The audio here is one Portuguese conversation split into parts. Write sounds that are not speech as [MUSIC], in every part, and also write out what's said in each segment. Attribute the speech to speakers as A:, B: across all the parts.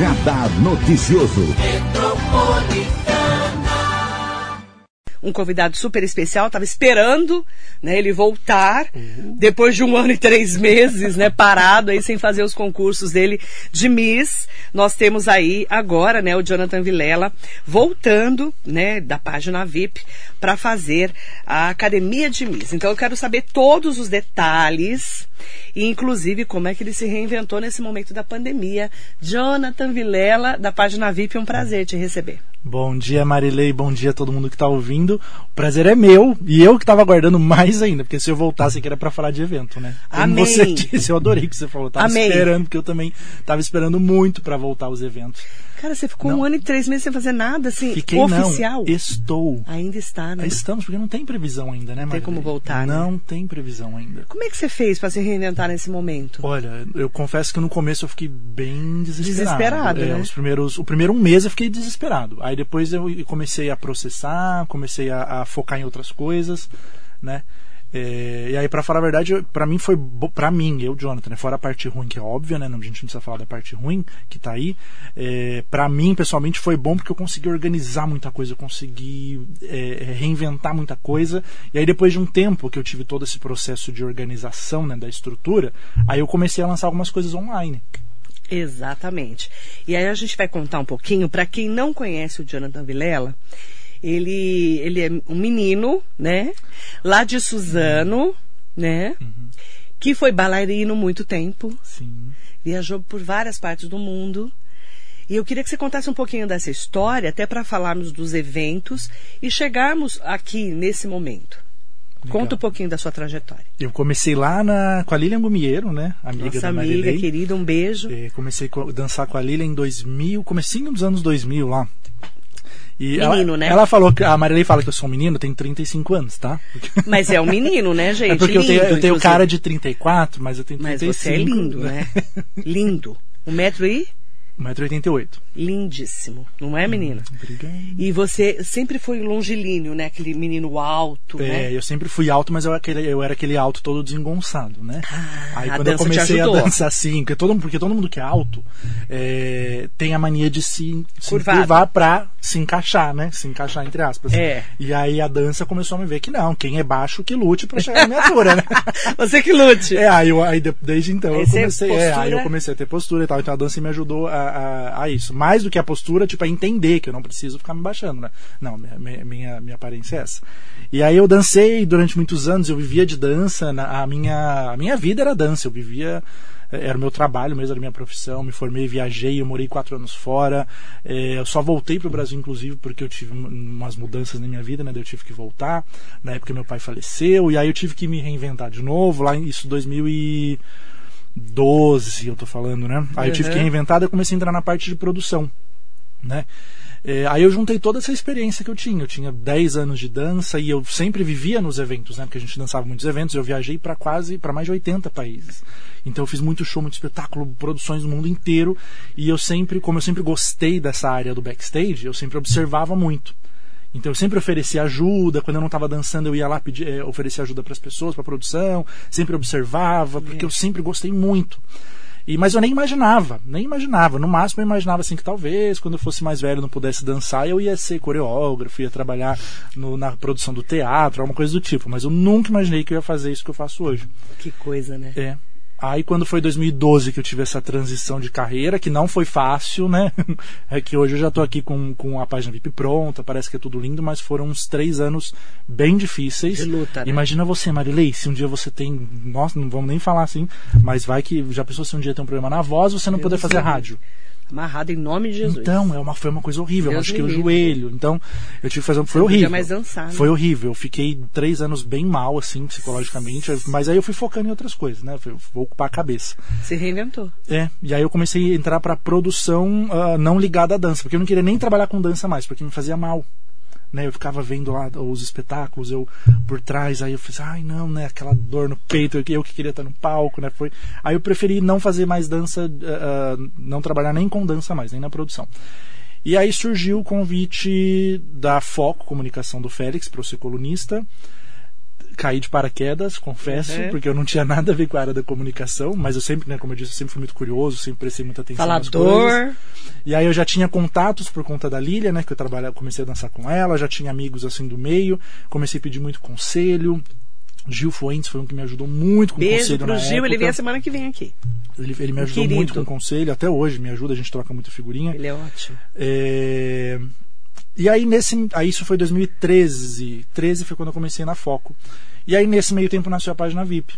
A: Radar Noticioso.
B: Um convidado super especial, estava esperando né, ele voltar, uhum. depois de um ano e três meses, né, parado aí sem fazer os concursos dele de Miss. Nós temos aí agora, né, o Jonathan Vilela voltando, né, da página VIP para fazer a Academia de Miss. Então eu quero saber todos os detalhes e inclusive como é que ele se reinventou nesse momento da pandemia. Jonathan Vilela, da página VIP, é um prazer te receber.
C: Bom dia, Marilei. Bom dia a todo mundo que está ouvindo. O prazer é meu e eu que estava aguardando mais ainda, porque se eu voltasse aqui era para falar de evento, né? Como
B: Amém.
C: você [LAUGHS] disse, eu adorei que você falou. Eu tava
B: Amém.
C: esperando, porque eu também estava esperando muito para voltar aos eventos.
B: Cara, você ficou não. um ano e três meses sem fazer nada, assim,
C: Fiquei,
B: oficial?
C: Não, estou.
B: Ainda está, né?
C: Estamos, porque não tem previsão ainda, né,
B: Não tem como voltar,
C: Não
B: né?
C: tem previsão ainda.
B: Como é que você fez para se reinventar nesse momento?
C: Olha, eu confesso que no começo eu fiquei bem desesperado.
B: Desesperado,
C: é,
B: né?
C: Os primeiros, o primeiro um mês eu fiquei desesperado. Aí depois eu comecei a processar, comecei a, a focar em outras coisas, né? É, e aí, para falar a verdade, para mim foi para mim, eu, Jonathan, né, fora a parte ruim, que é óbvia, né? A gente não precisa falar da parte ruim que tá aí. É, para mim, pessoalmente, foi bom porque eu consegui organizar muita coisa, eu consegui é, reinventar muita coisa. E aí, depois de um tempo que eu tive todo esse processo de organização né, da estrutura, aí eu comecei a lançar algumas coisas online.
B: Exatamente. E aí a gente vai contar um pouquinho, para quem não conhece o Jonathan Vilela, ele, ele é um menino, né? Lá de Suzano, né?
C: Uhum.
B: Que foi bailarino muito tempo.
C: Sim.
B: Viajou por várias partes do mundo. E eu queria que você contasse um pouquinho dessa história, até para falarmos dos eventos e chegarmos aqui nesse momento.
C: Legal.
B: Conta um pouquinho da sua trajetória.
C: Eu comecei lá na, com a Lilian Gumieiro, né? Amiga
B: Nossa
C: da
B: amiga,
C: Marilei.
B: querida, um beijo.
C: É, comecei a dançar com a Lilian em 2000, comecinho dos anos 2000 lá. E
B: menino,
C: ela,
B: né?
C: Ela falou que a Marilei fala que eu sou um menino, eu tenho 35 anos, tá?
B: Mas é um menino, né, [LAUGHS] gente?
C: É porque eu
B: lindo,
C: tenho, eu tenho cara de 34, mas eu tenho
B: Mas
C: 35.
B: você é lindo, né? lindo. [LAUGHS] Um metro e
C: 1,88m.
B: lindíssimo, não é, menino?
C: Obrigado.
B: E você sempre foi longilíneo, né? Aquele menino alto,
C: É,
B: né?
C: eu sempre fui alto, mas eu, aquele, eu era aquele alto todo desengonçado, né?
B: Ah,
C: Aí quando eu comecei a dançar assim, porque todo, porque todo mundo que é alto é, tem a mania de se, se curvar pra se encaixar, né? Se encaixar entre aspas.
B: É.
C: E aí a dança começou a me ver que não, quem é baixo que lute pra chegar na minha altura, né? [LAUGHS]
B: Você que lute.
C: É, aí, eu, aí de- desde então
B: Aí
C: eu comecei, é, aí eu comecei a ter postura e tal, então a dança me ajudou a, a, a isso. Mais do que a postura, tipo, a entender que eu não preciso ficar me baixando, né? Não, minha, minha, minha, aparência é essa. E aí eu dancei durante muitos anos, eu vivia de dança, na- a minha, a minha vida era dança, eu vivia era o meu trabalho mesmo, era minha profissão, me formei, viajei, eu morei quatro anos fora, é, eu só voltei para o Brasil, inclusive, porque eu tive um- umas mudanças na minha vida, né, eu tive que voltar, na época meu pai faleceu, e aí eu tive que me reinventar de novo, lá em isso 2012, eu tô falando, né, aí eu tive
B: Uhum.
C: que reinventar, daí eu comecei a entrar na parte de produção, né, é, aí eu juntei toda essa experiência que eu tinha. Eu tinha 10 anos de dança e eu sempre vivia nos eventos, né? Porque a gente dançava muitos eventos. Eu viajei para quase, para mais de 80 países. Então eu fiz muito show, muito espetáculo, produções no mundo inteiro. E eu sempre, como eu sempre gostei dessa área do backstage, eu sempre observava muito. Então eu sempre oferecia ajuda, quando eu não estava dançando eu ia lá pedir, eh, oferecer ajuda para as pessoas, para a produção, sempre observava, porque eu sempre gostei muito. E, mas eu nem imaginava, nem imaginava. No máximo eu imaginava assim que talvez quando eu fosse mais velho não pudesse dançar, eu ia ser coreógrafo, ia trabalhar no- na produção do teatro, alguma coisa do tipo. Mas eu nunca imaginei que eu ia fazer isso que eu faço hoje.
B: Que coisa, né?
C: É. Aí quando foi 2012 que eu tive essa transição de carreira, que não foi fácil, né? [LAUGHS] É que hoje eu já tô aqui com, com a página VIP pronta, parece que é tudo lindo, mas foram uns três anos bem difíceis.
B: De luta, né?
C: Imagina você, Marilei, se um dia você tem. Nossa, não vamos nem falar assim, mas vai que já pensou se um dia tem um problema na voz, você não
B: Deus
C: poder fazer
B: livre. Amarrado em nome de Jesus.
C: Então, é uma, foi uma coisa horrível. Eu
B: Deus
C: machuquei o
B: livre.
C: joelho. Então, eu tive que fazer. Foi horrível.
B: mais dançar, né?
C: Foi horrível. Eu fiquei três anos bem mal, assim, psicologicamente. Mas aí eu fui focando em outras coisas, né? Eu vou ocupar a cabeça.
B: Se reinventou.
C: É, e aí eu comecei a entrar pra produção ah, não ligada à dança, porque eu não queria nem trabalhar com dança mais, porque me fazia mal. Né, eu ficava vendo lá os espetáculos, eu por trás, aí eu fiz, ai não, né, aquela dor no peito, eu, que queria estar no palco, né, foi. Aí eu preferi não fazer mais dança, ah, não trabalhar nem com dança mais, nem na produção. E aí surgiu o convite da Foco Comunicação do Félix para eu ser colunista. Caí de paraquedas, confesso,
B: Uhum.
C: porque eu não tinha [LAUGHS] nada a ver com a área da comunicação, mas eu sempre, né, como eu disse, eu sempre fui muito curioso, sempre prestei muita atenção.
B: Falador.
C: E aí eu já tinha contatos por conta da Lilia, né, que eu trabalhava, comecei a dançar com ela, já tinha amigos assim do meio, comecei a pedir muito conselho. Gil Fuentes foi um que me ajudou muito com
B: Beijo
C: conselho
B: pro
C: na
B: Gil,
C: época.
B: ele vem a semana que vem aqui.
C: Ele, ele me ajudou
B: Querido.
C: muito com conselho, até hoje me ajuda, a gente troca muita figurinha.
B: Ele é ótimo.
C: É, E aí nesse, aí isso foi 2013, 13 foi quando eu comecei na Foco. E aí nesse meio tempo nasceu a página VIP.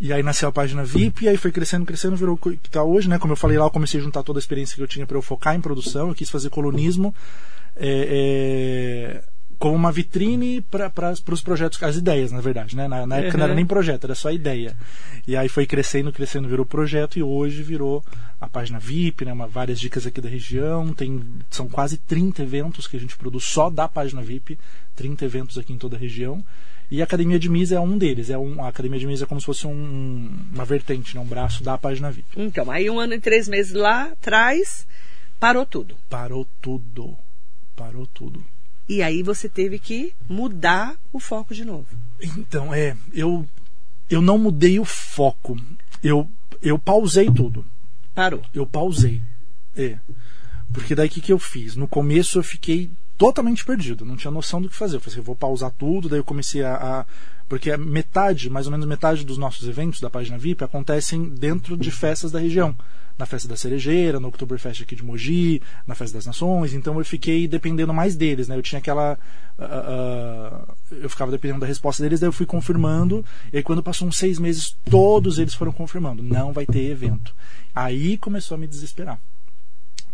C: E aí nasceu a página VIP, e aí foi crescendo, crescendo, virou o que tá hoje, né? Como eu falei lá, eu comecei a juntar toda a experiência que eu tinha para eu focar em produção, eu quis fazer colunismo é, é, como uma vitrine para os projetos, as ideias, na verdade, né? Na, na época não era
B: Uhum.
C: nem projeto, era só ideia. E aí foi crescendo, crescendo, virou projeto e hoje virou a página VIP, né? Uma, várias dicas aqui da região, tem são quase 30 eventos que a gente produz só da página VIP, 30 eventos aqui em toda a região. E a Academia de Misa é um deles. É um, a Academia de Misa é como se fosse um, uma vertente, né? um braço da página VIP.
B: Então, aí um ano e três meses lá atrás, parou tudo.
C: Parou tudo. Parou tudo.
B: E aí você teve que mudar o foco de novo.
C: Então, é, eu, eu não mudei o foco. Eu, eu pausei tudo.
B: Parou.
C: Eu pausei. É. Porque daí o que, que eu fiz? No começo eu fiquei totalmente perdido, não tinha noção do que fazer. Eu falei assim, eu vou pausar tudo, daí eu comecei a. a- porque a metade, mais ou menos metade dos nossos eventos da página VIP acontecem dentro de festas da região. Na festa da Cerejeira, no Oktoberfest aqui de Mogi, na Festa das Nações, então eu fiquei dependendo mais deles, né? Eu tinha aquela. ah, ah, eu ficava dependendo da resposta deles, daí eu fui confirmando, e aí quando passou uns seis meses, todos eles foram confirmando, não vai ter evento. Aí começou a me desesperar.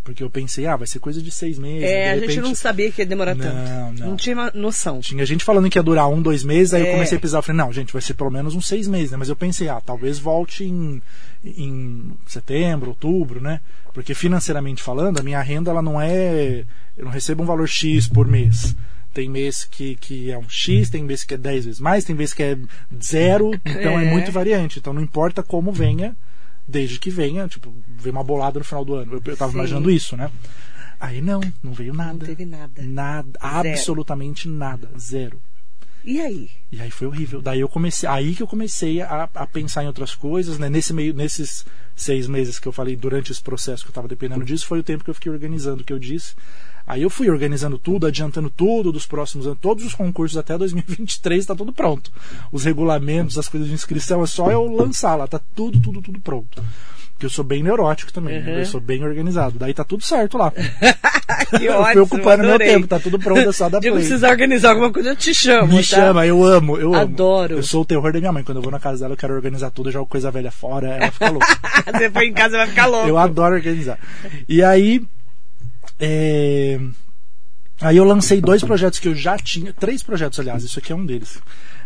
C: Porque eu pensei, ah, vai ser coisa de seis meses.
B: É, a gente não sabia que ia demorar
C: Não,
B: tanto.
C: não.
B: tinha uma noção.
C: Tinha gente falando que ia durar um, dois meses, aí
B: É.
C: eu comecei a pisar. Eu falei, não, gente, vai ser pelo menos uns seis meses, né? Mas eu pensei, ah, talvez volte em, em setembro, outubro, né? Porque financeiramente falando, a minha renda, ela não é. Eu não recebo um valor X por mês. Tem mês que, que é um X, tem mês que é 10 vezes mais, tem mês que é zero, então é.
B: É.
C: muito variante. Então não importa como venha, desde que venha, tipo, vem uma bolada no final do ano. Eu, eu tava
B: Sim.
C: imaginando isso, né? Aí não, não veio nada.
B: Não teve nada.
C: Nada, absolutamente nada, zero.
B: E aí?
C: E aí foi horrível. Daí eu comecei, aí que eu comecei a, a pensar em outras coisas, né? Nesse meio, nesses seis meses que eu falei durante esse processo que eu estava dependendo disso, foi o tempo que eu fiquei organizando o que eu disse. Aí eu fui organizando tudo, adiantando tudo dos próximos anos, todos os concursos até 2023 está tudo pronto. Os regulamentos, as coisas de inscrição, é só eu lançar lá, tá tudo, tudo, tudo pronto. Porque eu sou bem neurótico também, né?
B: Uhum.
C: eu sou bem organizado. Daí tá tudo certo lá. [LAUGHS] [LAUGHS]
B: Que
C: eu
B: ótimo,
C: fui ocupando meu tempo, tá tudo pronto, é só dar
B: Se eu
C: play.
B: precisar organizar alguma coisa, eu te chamo.
C: Me
B: tá?
C: chama, eu amo, eu amo.
B: Adoro.
C: Eu sou o terror da minha mãe. Quando eu vou na casa dela, eu quero organizar tudo, eu jogo coisa velha fora, ela fica louca. [LAUGHS]
B: Você foi em casa vai ficar louco.
C: eu adoro organizar. E aí. É, Aí eu lancei dois projetos que eu já tinha, três projetos, aliás, isso aqui é um deles.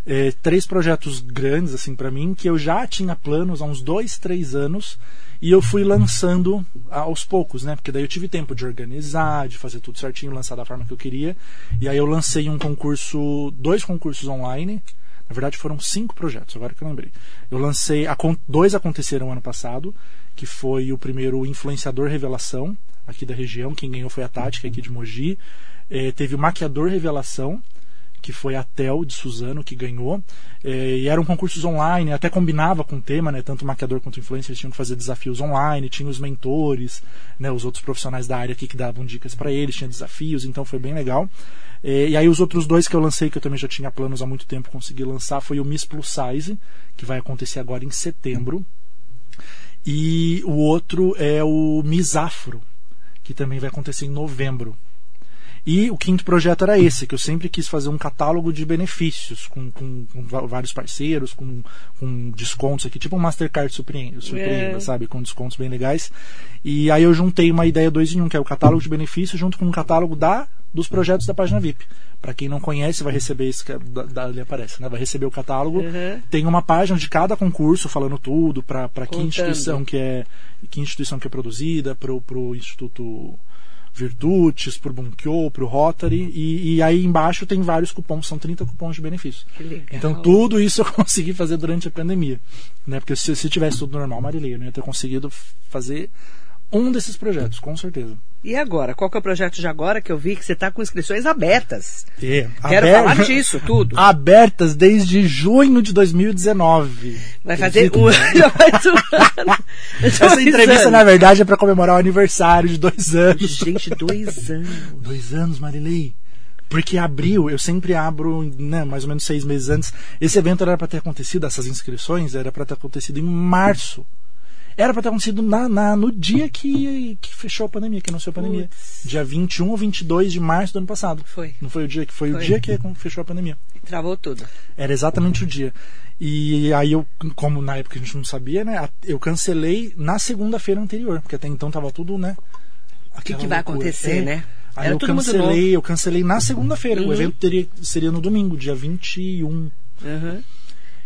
C: É, três projetos grandes, assim, para mim, que eu já tinha planos há uns dois, três anos, e eu fui lançando aos poucos, né? Porque daí eu tive tempo de organizar, de fazer tudo certinho, lançar da forma que eu queria. E aí eu lancei um concurso, dois concursos online. Na verdade foram cinco projetos, agora que eu lembrei. Eu lancei, dois aconteceram ano passado, que foi o primeiro Influenciador Revelação, aqui da região, quem ganhou foi a é aqui de Mogi. Eh, teve o Maquiador Revelação, que foi a Tel de Suzano que ganhou. Eh, e eram concursos online, até combinava com o tema, né? Tanto o maquiador quanto o influencer eles tinham que fazer desafios online, tinha os mentores, né? Os outros profissionais da área aqui que davam dicas para eles, tinha desafios, então foi bem legal. Eh, e aí os outros dois que eu lancei, que eu também já tinha planos há muito tempo, consegui lançar, foi o Miss Plus Size, que vai acontecer agora em setembro. E o outro é o Miss Afro, que também vai acontecer em novembro. E o quinto projeto era esse, que eu sempre quis fazer um catálogo de benefícios com, com- com vários parceiros, com, com descontos aqui, tipo um Mastercard surpreenda, surpreenda
B: É.
C: sabe? Com descontos bem legais. E aí eu juntei uma ideia dois em um, que é o catálogo de benefícios junto com um catálogo da dos projetos da página VIP. Para quem não conhece, vai receber esse que ali aparece, né? Vai receber o catálogo.
B: Uhum.
C: Tem uma página de cada concurso falando tudo, para que instituição que é que instituição que é produzida, pro, pro Instituto Virtudes, pro Bunkyo, pro Rotary, e, e aí embaixo tem vários cupons, são 30 cupons de
B: legal.
C: Então tudo isso [LAUGHS] eu consegui fazer durante a pandemia. Né? Porque se, se tivesse tudo normal, Marilei, eu não ia ter conseguido fazer um desses projetos, com certeza.
B: E agora? Qual que é o projeto de agora que eu vi que você está com inscrições abertas?
C: É,
B: Quero falar disso, tudo. [LAUGHS]
C: Abertas desde junho de 2019.
B: Vai fazer
C: Acredita?
B: um [LAUGHS] um ano. [LAUGHS]
C: Essa entrevista,
B: anos.
C: na verdade, é para comemorar o aniversário de dois anos.
B: Gente, dois anos.
C: Dois anos, Marilei. Porque abril, eu sempre abro, né, mais ou menos seis meses antes. Esse evento era para ter acontecido, essas inscrições, era para ter acontecido em março. Era para ter acontecido na, na- no dia que, que fechou a pandemia, que anunciou a pandemia.
B: Putz.
C: Dia 21 ou 22 de março do ano passado.
B: Foi.
C: Não foi o dia que foi,
B: Foi.
C: o dia que fechou a pandemia.
B: Travou tudo.
C: Era exatamente o dia. E aí eu, como na época a gente não sabia, né, eu cancelei na segunda-feira anterior, porque até então tava tudo, né?
B: O que, que vai
C: loucura.
B: acontecer,
C: É.
B: né?
C: Aí
B: Era
C: eu cancelei, eu cancelei na segunda-feira.
B: Uhum.
C: O evento teria, seria no domingo, dia 21.
B: Uhum,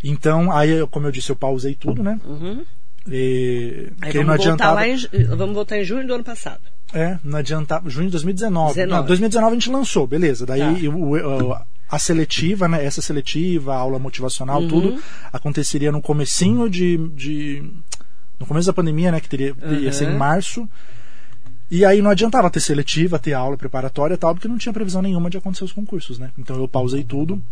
C: Então, aí, como eu disse, eu pausei tudo, né?
B: uhum.
C: E,
B: Aí vamos
C: não
B: voltar
C: adiantava.
B: lá em, vamos voltar em junho do ano passado.
C: É, não adiantava. Junho de 2019.
B: 19.
C: Não, 2019 a gente lançou, beleza. Daí
B: Tá.
C: o- o- a seletiva, né? Essa seletiva, a aula motivacional,
B: Uhum.
C: tudo, aconteceria no comecinho de, de. No começo da pandemia, né? Que teria, ia ser em
B: Uhum.
C: março. E aí não adiantava ter seletiva, ter aula preparatória e tal, porque não tinha previsão nenhuma de acontecer os concursos, né? Então eu pausei tudo.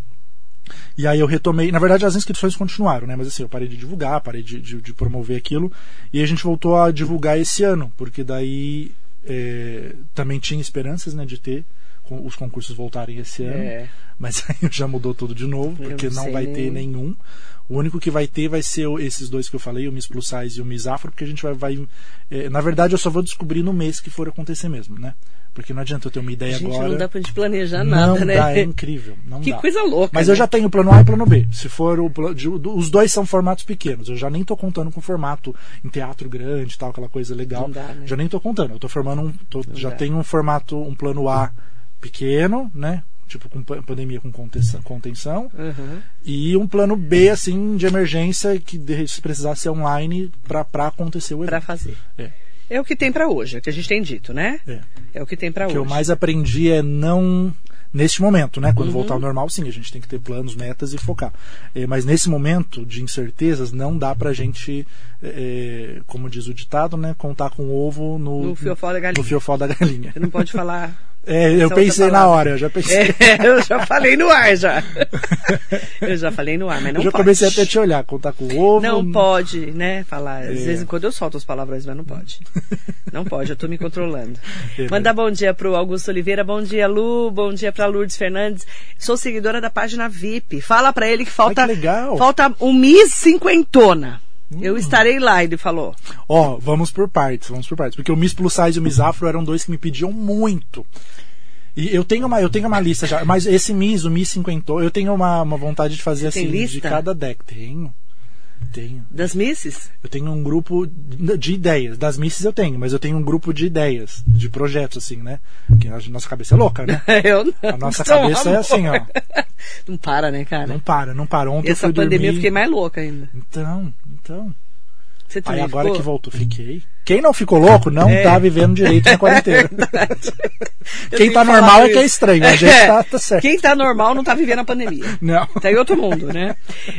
C: E aí eu retomei. Na verdade, as inscrições continuaram, né? Mas assim, eu parei de divulgar, parei de, de- de promover aquilo. E a gente voltou a divulgar esse ano, porque daí é, também tinha esperanças, né, de ter os concursos voltarem esse ano.
B: É.
C: Mas [LAUGHS] aí já mudou tudo de novo,
B: Eu
C: porque
B: não
C: não vai
B: nem-
C: ter nenhum. O único que vai ter vai ser esses dois que eu falei, o Miss Plus Size e o Miss Afro, porque a gente vai. vai é, na verdade, eu só vou descobrir no mês que for acontecer mesmo, né? Porque não adianta eu ter uma ideia
B: Gente,
C: agora.
B: não dá pra gente planejar
C: Não
B: nada, né?
C: dá, é incrível. Não
B: Que
C: dá.
B: coisa louca.
C: Mas
B: né?
C: eu já tenho plano A e plano B. Se for o os dois são formatos pequenos. Eu já nem tô contando com formato em teatro grande, tal, aquela coisa legal.
B: Não dá, né?
C: Já nem tô contando. Eu tô formando um, tô- já
B: dá.
C: tenho um formato, um plano A pequeno, né? Tipo com pa- pandemia com contenção, contenção
B: Uhum.
C: e um plano B assim de emergência que se precisar ser online para acontecer o evento.
B: Pra fazer.
C: É.
B: É o que tem pra hoje, é o que a gente tem dito, né?
C: É.
B: É o que tem pra
C: O
B: hoje.
C: que eu mais aprendi é não neste momento, né?
B: Uhum.
C: Quando voltar ao normal, sim, a gente tem que ter planos, metas e focar. É, mas nesse momento de incertezas, não dá pra gente, é, como diz o ditado, né? Contar com o ovo no,
B: No fiofó da galinha.
C: no fiofó da galinha.
B: Você não pode falar. [LAUGHS]
C: É, eu
B: essa
C: pensei na hora, eu já pensei.
B: É, [LAUGHS] eu já falei no ar já. [LAUGHS] Eu já falei no ar, mas não
C: eu já
B: pode.
C: comecei até a te olhar, contar com o ovo.
B: Não pode, né? Falar. Às
C: É.
B: vezes quando eu solto os palavrões, mas não pode. Não pode, eu tô me controlando.
C: É, [LAUGHS]
B: Mandar bom dia pro Augusto Oliveira, bom dia Lu, bom dia pra Lourdes Fernandes. Sou seguidora da página VIP. Fala pra ele que falta
C: Ai, que legal.
B: Falta um Miss cinquentona. Eu estarei lá, ele falou.
C: Ó, vamos por partes, vamos por partes. Porque o Miss Plus Size e o Miss Afro eram dois que me pediam muito. E eu tenho uma, eu tenho uma lista já, mas esse Miss, o Miss 50, eu tenho uma, uma vontade de fazer
B: Você tem
C: assim, de cada deck. Tenho. Tenho.
B: Das Misses?
C: Eu tenho um grupo de ideias. Das misses eu tenho, mas eu tenho um grupo de ideias, de projetos, assim, né? Porque a nossa cabeça é louca, né? [LAUGHS]
B: Eu não.
C: A nossa cabeça é
B: amor.
C: assim, ó.
B: Não para, né, cara?
C: Não para, não para. Ontem eu
B: Essa
C: fui
B: pandemia eu
C: dormir...
B: fiquei mais louca ainda.
C: Então, então.
B: Você
C: Aí agora
B: ficou?
C: que voltou, fiquei. Quem não ficou louco não
B: É.
C: tá vivendo direito na [LAUGHS] quarentena.
B: Eu
C: Quem tá
B: falado
C: normal é que é estranho. A gente tá, tá certo.
B: Quem tá normal não tá vivendo a pandemia.
C: Não.
B: Tá em outro mundo, né?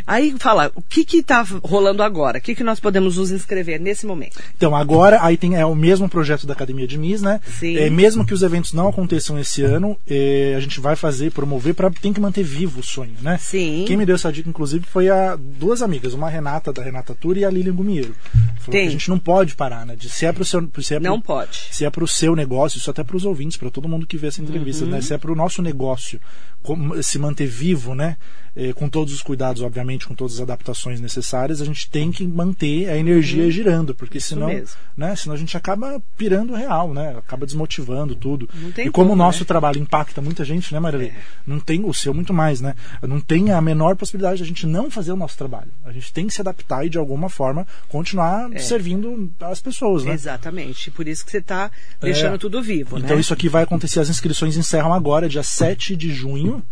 B: Aí fala, o que que tá rolando agora? O que que nós podemos nos inscrever nesse momento?
C: Então, agora, aí tem é, o mesmo projeto da Academia de Miss, né?
B: Sim.
C: É, mesmo que os eventos não aconteçam esse ano, é, a gente vai fazer, promover, para tem que manter vivo o sonho, né?
B: Sim.
C: Quem me deu essa dica, inclusive, foi a duas amigas, uma Renata, da Renata Tour, e a Lilian Gumieiro. Falou
B: Tem.
C: que a gente não pode parar, né? De, se é pro seu, se é pro,
B: Não pode.
C: se é para o seu negócio, isso até para os ouvintes, para todo mundo que vê essa entrevista,
B: Uhum.
C: né? Se é para o nosso negócio como- se manter vivo, né? Eh, com todos os cuidados, obviamente, com todas as adaptações necessárias, a gente tem que manter a energia girando, porque
B: Uhum. Isso
C: senão,
B: mesmo.
C: né? Senão a gente acaba pirando real, né? Acaba desmotivando tudo. E como
B: como,
C: o nosso
B: né?
C: trabalho impacta muita gente, né, Marilei? Não tem o seu muito mais, né? Não tem a menor possibilidade de a gente não fazer o nosso trabalho. A gente tem que se adaptar e de alguma forma continuar
B: É.
C: servindo as pessoas, né?
B: Exatamente. Por isso que você tá deixando
C: É.
B: tudo vivo,
C: Então
B: né?
C: isso aqui vai acontecer, as inscrições encerram agora, dia 7 de junho.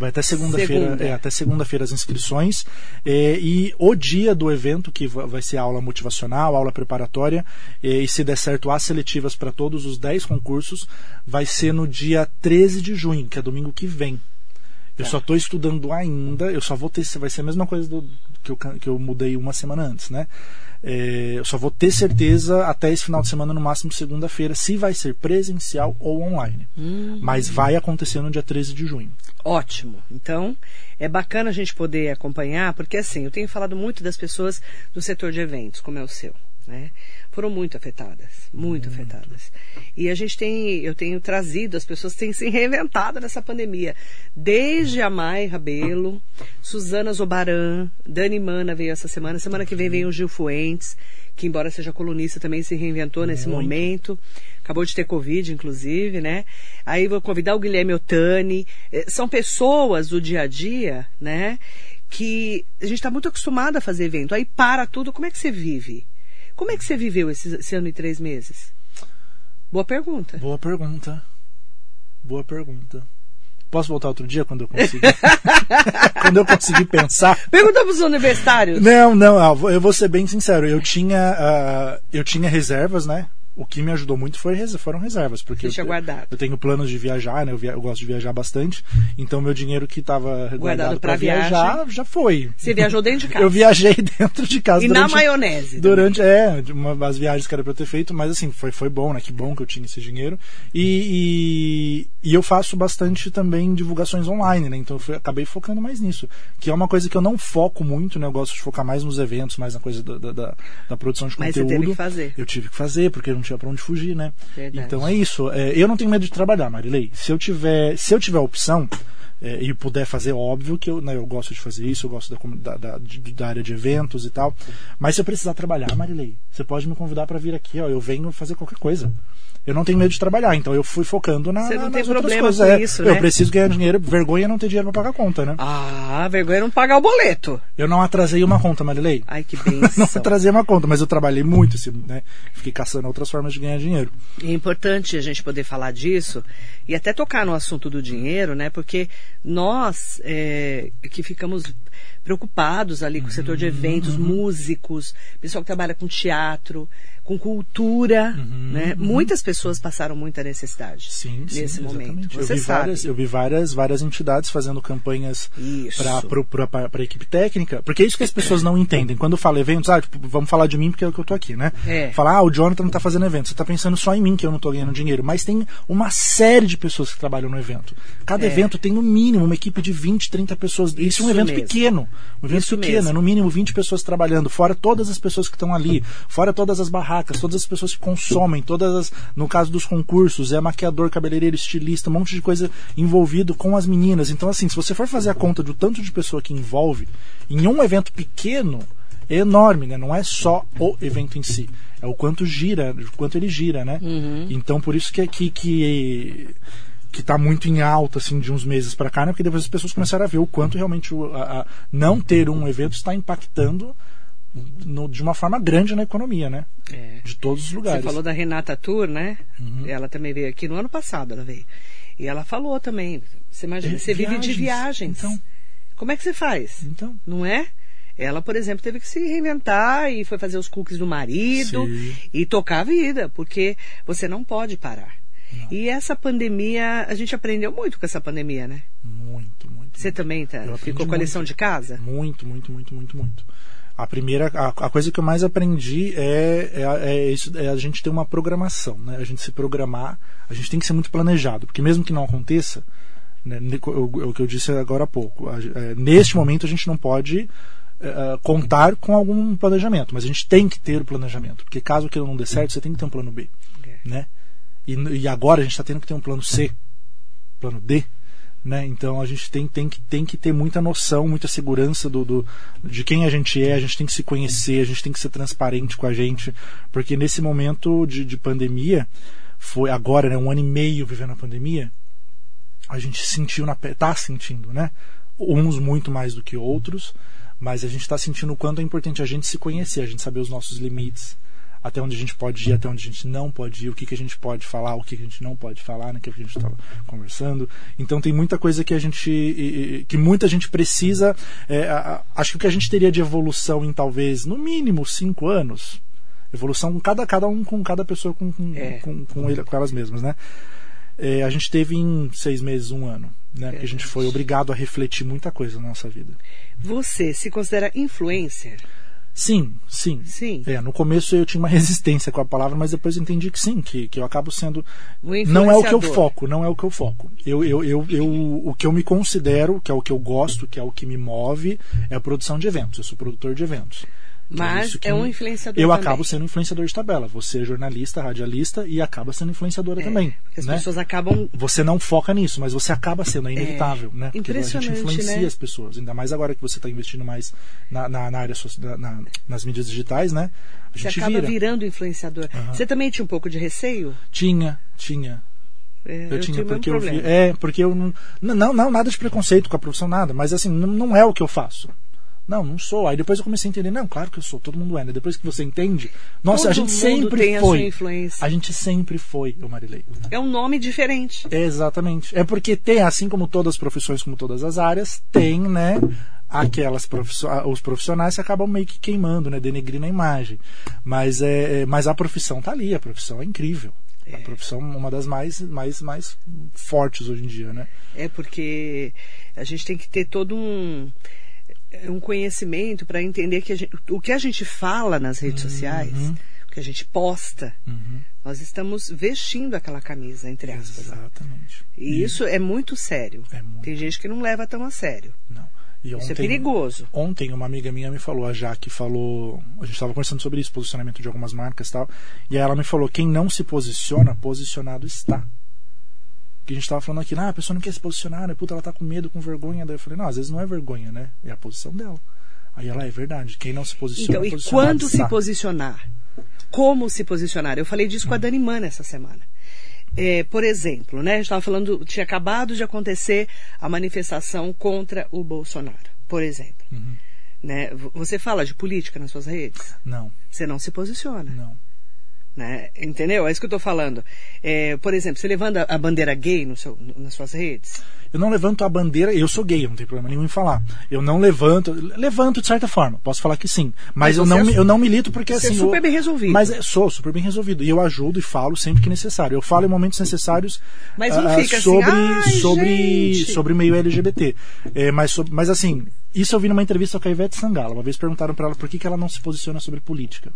C: Vai até segunda-feira,
B: Segunda.
C: é, até segunda-feira as inscrições. É, e o dia do evento, que va- vai ser aula motivacional, aula preparatória, é, e se der certo, as seletivas para todos os 10 concursos, vai ser no dia 13 de junho, que é domingo que vem. Eu só estou estudando ainda, eu só vou ter, vai ser a mesma coisa do que eu, que eu mudei uma semana antes, né? É, eu só vou ter certeza até esse final de semana, no máximo segunda-feira, se vai ser presencial ou online.
B: Hum.
C: Mas vai acontecer no dia 13 de junho.
B: Ótimo. Então, é bacana a gente poder acompanhar, porque assim, eu tenho falado muito das pessoas do setor de eventos, como é o seu. Né? Foram muito afetadas, muito, afetadas. E a gente tem, eu tenho trazido, as pessoas têm se reinventado nessa pandemia. Desde a Mai Rabelo, Suzana Zobaran, Dani Mana veio essa semana, semana que vem vem o Gil Fuentes, que embora seja colunista também se reinventou nesse
C: Muito.
B: momento. Acabou de ter Covid, inclusive, né? Aí vou convidar o Guilherme Otani. Eh, São pessoas do dia a dia, né? Que a gente está muito acostumado a fazer evento. Aí para tudo, como é que você vive? Como é que você viveu esse, esse ano e três meses? Boa pergunta.
C: Boa pergunta. Boa pergunta. Posso voltar outro dia quando eu conseguir? [LAUGHS] quando eu conseguir pensar.
B: Pergunta para os universitários.
C: Não, não, eu vou ser bem sincero. Eu tinha, ah, eu tinha reservas, né? O que me ajudou muito foi, foram reservas, porque
B: Você
C: eu,
B: guardado.
C: eu tenho planos de viajar, né? Eu, via- eu gosto de viajar bastante. Então meu dinheiro que estava guardado para viajar
B: viagem.
C: já foi.
B: Você viajou dentro de [LAUGHS] casa.
C: Eu viajei [LAUGHS] dentro de casa
B: E na
C: durante,
B: maionese.
C: durante é de uma, as viagens que era para eu ter feito, mas assim foi, foi bom, né? Que bom que eu tinha esse dinheiro e, e, e eu faço bastante também divulgações online, né? Então eu fui- acabei focando mais nisso, que é uma coisa que eu não foco muito, né? Eu gosto de focar mais nos eventos, mais na coisa da, da, da- da produção de
B: Mas você
C: conteúdo.
B: teve que fazer.
C: Eu tive que fazer porque eu não tinha para onde fugir, né?
B: Verdade.
C: Então é isso. É, eu não tenho medo de trabalhar, Marilei. Se eu tiver, se eu tiver opção é, e puder fazer, óbvio que eu, né, eu gosto de fazer isso, eu gosto da, da, da área de eventos e tal. Mas se eu precisar trabalhar, Marilei, você pode me convidar para vir aqui, ó. Eu venho fazer qualquer coisa. Eu não tenho medo de trabalhar, então eu fui focando na,
B: Você não
C: na-
B: tem problema
C: coisas.
B: com
C: É,
B: isso,
C: Eu
B: né?
C: preciso ganhar dinheiro, vergonha é não ter dinheiro para pagar a conta, né?
B: Ah, vergonha é não pagar o boleto.
C: Eu não atrasei uma conta, Marilei.
B: Ai, que [LAUGHS]
C: não
B: benção.
C: atrasei uma conta, mas eu trabalhei muito, assim, né? Fiquei caçando outras formas de ganhar dinheiro.
B: É importante a gente poder falar disso e até tocar no assunto do dinheiro, né? Porque nós é, que ficamos preocupados ali com o setor de eventos, músicos, pessoal que trabalha com teatro, com cultura, né? Muitas pessoas passaram muita necessidade
C: Sim, sim,
B: nesse momento.
C: exatamente.
B: Você
C: eu vi
B: sabe.
C: várias, eu vi várias, várias entidades fazendo campanhas para a equipe técnica, porque é isso que as pessoas não entendem. Quando fala eventos, ah, tipo, vamos falar de mim porque é o que eu tô aqui, né?
B: É.
C: Falar, ah, o Jonathan não tá fazendo evento. Você tá pensando só em mim que eu não tô ganhando dinheiro. Mas tem uma série de pessoas que trabalham no evento. Cada
B: É.
C: evento tem no mínimo uma equipe de 20, 30 pessoas. Isso, é
B: Isso
C: um evento
B: mesmo.
C: pequeno. Um evento
B: Isso
C: pequeno,
B: mesmo.
C: é no mínimo 20 pessoas trabalhando, fora todas as pessoas que estão ali, fora todas as barracas, todas as pessoas que consomem, todas as, no caso dos concursos, é maquiador, cabeleireiro, estilista, um monte de coisa envolvido com as meninas. Então, assim, se você for fazer a conta do tanto de pessoa que envolve em um evento pequeno, é enorme, né? Não é só o evento em si. É o quanto gira, o quanto ele gira, né? Então, por isso que que, que que está muito em alta assim de uns meses para cá, né? Porque depois as pessoas começaram a ver o quanto realmente o, a, a não ter um evento está impactando no- de uma forma grande na economia, né?
B: É.
C: De todos os lugares.
B: Você falou da Renata Tour, né?
C: Uhum.
B: Ela também veio aqui no ano passado, ela veio. E ela falou também. Você imagina,
C: É,
B: você vive de
C: viagens.
B: viagens.
C: Então.
B: Como é que você faz?
C: Então,
B: Não é? Ela, por exemplo, teve que se reinventar e foi fazer os cookies do marido
C: Sim.
B: e tocar a vida, porque você não pode parar. E essa pandemia, a gente aprendeu muito com essa pandemia, né?
C: muito, muito.
B: Você também tá, ficou com a lição
C: muito.
B: de casa?
C: Muito, muito, muito, muito, muito. A primeira, a, a coisa que eu mais aprendi é, é, é isso, é a gente ter uma programação, né? A gente se programar, a gente tem que ser muito planejado, porque mesmo que não aconteça, né, o, o que eu disse agora há pouco, a- é, neste momento a gente não pode é, é, contar com algum planejamento, mas a gente tem que ter o planejamento, porque caso aquilo não dê certo, você tem que ter um plano B,
B: É.
C: né? E, e agora a gente está tendo que ter um plano C, plano D, né? Então a gente tem, tem, que, tem que ter muita noção, muita segurança do, do, de quem a gente é, a gente tem que se conhecer, a gente tem que ser transparente com a gente, porque nesse momento de, de pandemia, foi agora, né, um ano e meio vivendo a pandemia, a gente sentiu na pele, tá sentindo, né? Uns muito mais do que outros, mas a gente está sentindo o quanto é importante a gente se conhecer, a gente saber os nossos limites, até onde a gente pode ir, até onde a gente não pode ir, o que, que a gente pode falar, o que, que a gente não pode falar, né, que a gente estava conversando. Então tem muita coisa que a gente, que muita gente precisa. é, acho que o que a gente teria de evolução em talvez no mínimo cinco anos, evolução cada cada um com cada pessoa com com,
B: É.
C: com, com, ele- com elas mesmas, né? É, a gente teve em seis meses, um ano. né? Porque a gente foi obrigado a refletir muita coisa na nossa vida.
B: Você se considera influencer?
C: Sim, sim.
B: Sim.
C: É, no começo eu tinha uma [LAUGHS] resistência com a palavra, mas depois eu entendi que sim, que, que eu acabo sendo. Não é o que eu foco, não é o que eu foco. Eu, eu, eu, eu, o que eu me considero, que é o que eu gosto, que é o que me move, é a produção de eventos. Eu sou produtor de eventos. Que
B: Mas
C: que
B: é um influenciador
C: Eu
B: também.
C: acabo sendo influenciador de tabela. Você é jornalista, radialista e acaba sendo influenciadora também.
B: É, Porque as
C: né?
B: pessoas acabam.
C: Você não foca nisso, mas você acaba sendo, é inevitável, né? Porque a gente influencia
B: né?
C: as pessoas. Ainda mais agora que você está investindo mais na, na, na área na- na- nas mídias digitais, né? A
B: Você
C: gente
B: acaba
C: vira.
B: virando influenciador. Você também tinha um pouco de receio?
C: Tinha, tinha.
B: É,
C: Eu, tinha,
B: o mesmo
C: porque eu vi. É, porque eu não, não. Não, nada de preconceito com a profissão, nada. Mas assim, não, não é o que eu faço. Não, não sou. Aí depois eu comecei a entender, não, claro que eu sou, todo mundo é, né? Depois que você entende, nossa,
B: Todo
C: a gente sempre
B: tem a
C: foi.
B: sua influência.
C: A gente sempre foi, eu Marilei.
B: É um nome diferente.
C: Exatamente. É porque tem, assim como todas as profissões, como todas as áreas, tem, né? Aquelas profissio- os profissionais que acabam meio que queimando, né? Denegrindo a imagem. Mas, é, é- mas a profissão tá ali, a profissão é incrível. A profissão é uma das mais, mais, mais fortes hoje em dia, né?
B: É porque a gente tem que ter todo um, um conhecimento para entender que a gente- o que a gente fala nas redes
C: Uhum.
B: sociais, o que a gente posta, nós estamos vestindo aquela camisa, entre aspas.
C: Exatamente.
B: E isso é muito sério.
C: É muito.
B: Tem gente que não leva tão a sério.
C: Não. E
B: Isso é perigoso.
C: Ontem uma amiga minha me falou, a Jaque falou, a gente estava conversando sobre isso, posicionamento de algumas marcas e tal, e aí ela me falou, quem não se posiciona, posicionado está. Que a gente estava falando aqui, ah, a pessoa não quer se posicionar, né? Puta, ela tá com medo, com vergonha. Daí eu falei, não, às vezes não é vergonha, né? É a posição dela. Aí ela, é verdade, quem não se posiciona,
B: Então, e quando se posicionar? Como se posicionar? Eu falei disso com a Dani Mana essa semana. É, por exemplo, né, a gente estava falando, tinha acabado de acontecer a manifestação contra o Bolsonaro, por exemplo.
C: Uhum.
B: Né? Você fala de política nas suas redes?
C: Não,
B: Você não se posiciona.
C: não.
B: Né? Entendeu? É isso que eu estou falando. É, por exemplo, você levanta a bandeira gay no seu, nas suas redes?
C: Eu não levanto a bandeira, eu sou gay, não tem problema nenhum em falar. Eu não levanto, levanto de certa forma, posso falar que sim. Mas,
B: Mas
C: eu,
B: você
C: não,
B: é
C: eu não milito porque
B: você é
C: assim.
B: super
C: eu-
B: bem resolvido.
C: Mas é- sou super bem resolvido. E eu ajudo e falo sempre que necessário. Eu falo em momentos necessários
B: Mas não
C: ah,
B: fica assim,
C: sobre,
B: "Ai,
C: sobre,
B: gente."
C: sobre o meio LGBT. É, mas, mas assim, isso eu vi numa entrevista com a Ivete Sangala. Uma vez perguntaram para ela por que, que ela não se posiciona sobre política.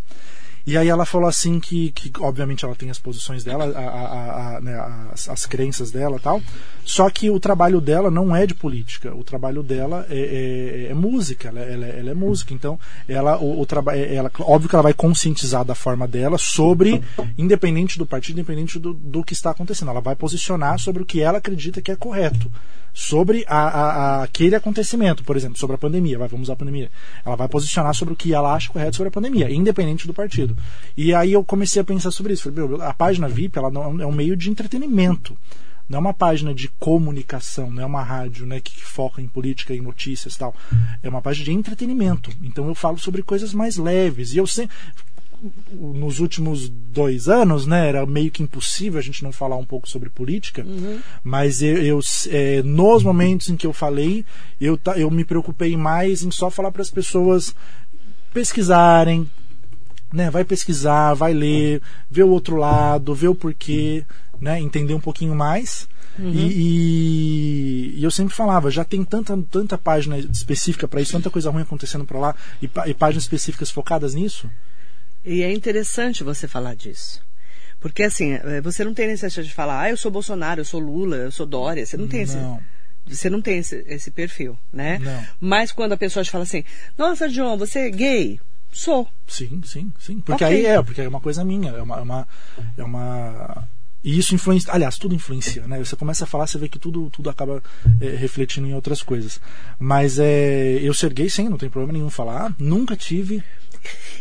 C: E aí ela falou assim que, que obviamente ela tem as posições dela, a- a- a- né, as, as crenças dela tal. Só que o trabalho dela não é de política. O trabalho dela é, é- é música. Ela, ela ela é música. Então, ela, o, o é- ela, óbvio que ela vai conscientizar da forma dela sobre, independente do partido, independente do, do que está acontecendo. Ela vai posicionar sobre o que ela acredita que é correto sobre a- a- aquele acontecimento, por exemplo, sobre a pandemia, vai, vamos usar a pandemia. Ela vai posicionar sobre o que ela acha correto sobre a pandemia, independente do partido. E aí eu comecei a pensar sobre isso. Falei, meu, a página VIP ela não, é um meio de entretenimento. Não é uma página de comunicação, não é uma rádio né, que, que foca em política, em notícias e tal. É uma página de entretenimento. Então eu falo sobre coisas mais leves. E eu sempre nos últimos dois anos, né, era meio que impossível a gente não falar um pouco sobre política, mas eu, eu, é, nos momentos em que eu falei, eu, eu me preocupei mais em só falar para as pessoas pesquisarem, né, vai pesquisar, vai ler, ver o outro lado, ver o porquê, né, entender um pouquinho mais. E, e- e eu sempre falava, já tem tanta, tanta página específica para isso, tanta coisa ruim acontecendo para lá, e, e páginas específicas focadas nisso.
B: E é interessante você falar disso. Porque assim, eh, você não tem necessidade de falar, ah, eu sou Bolsonaro, eu sou Lula, eu sou Dória. Você não tem esse.
C: Não.
B: Você não tem esse, esse perfil, né?
C: Não.
B: Mas quando a pessoa te fala assim, nossa, John, você é gay? Sou.
C: Sim, sim, sim. Porque
B: Ok.
C: aí é, porque é uma coisa minha, é uma. É uma, é uma e isso influencia. Aliás, tudo influencia, né? Você começa a falar, você vê que tudo, tudo acaba é, refletindo em outras coisas. Mas é, eu ser gay, sim, não tem problema nenhum falar. Nunca tive.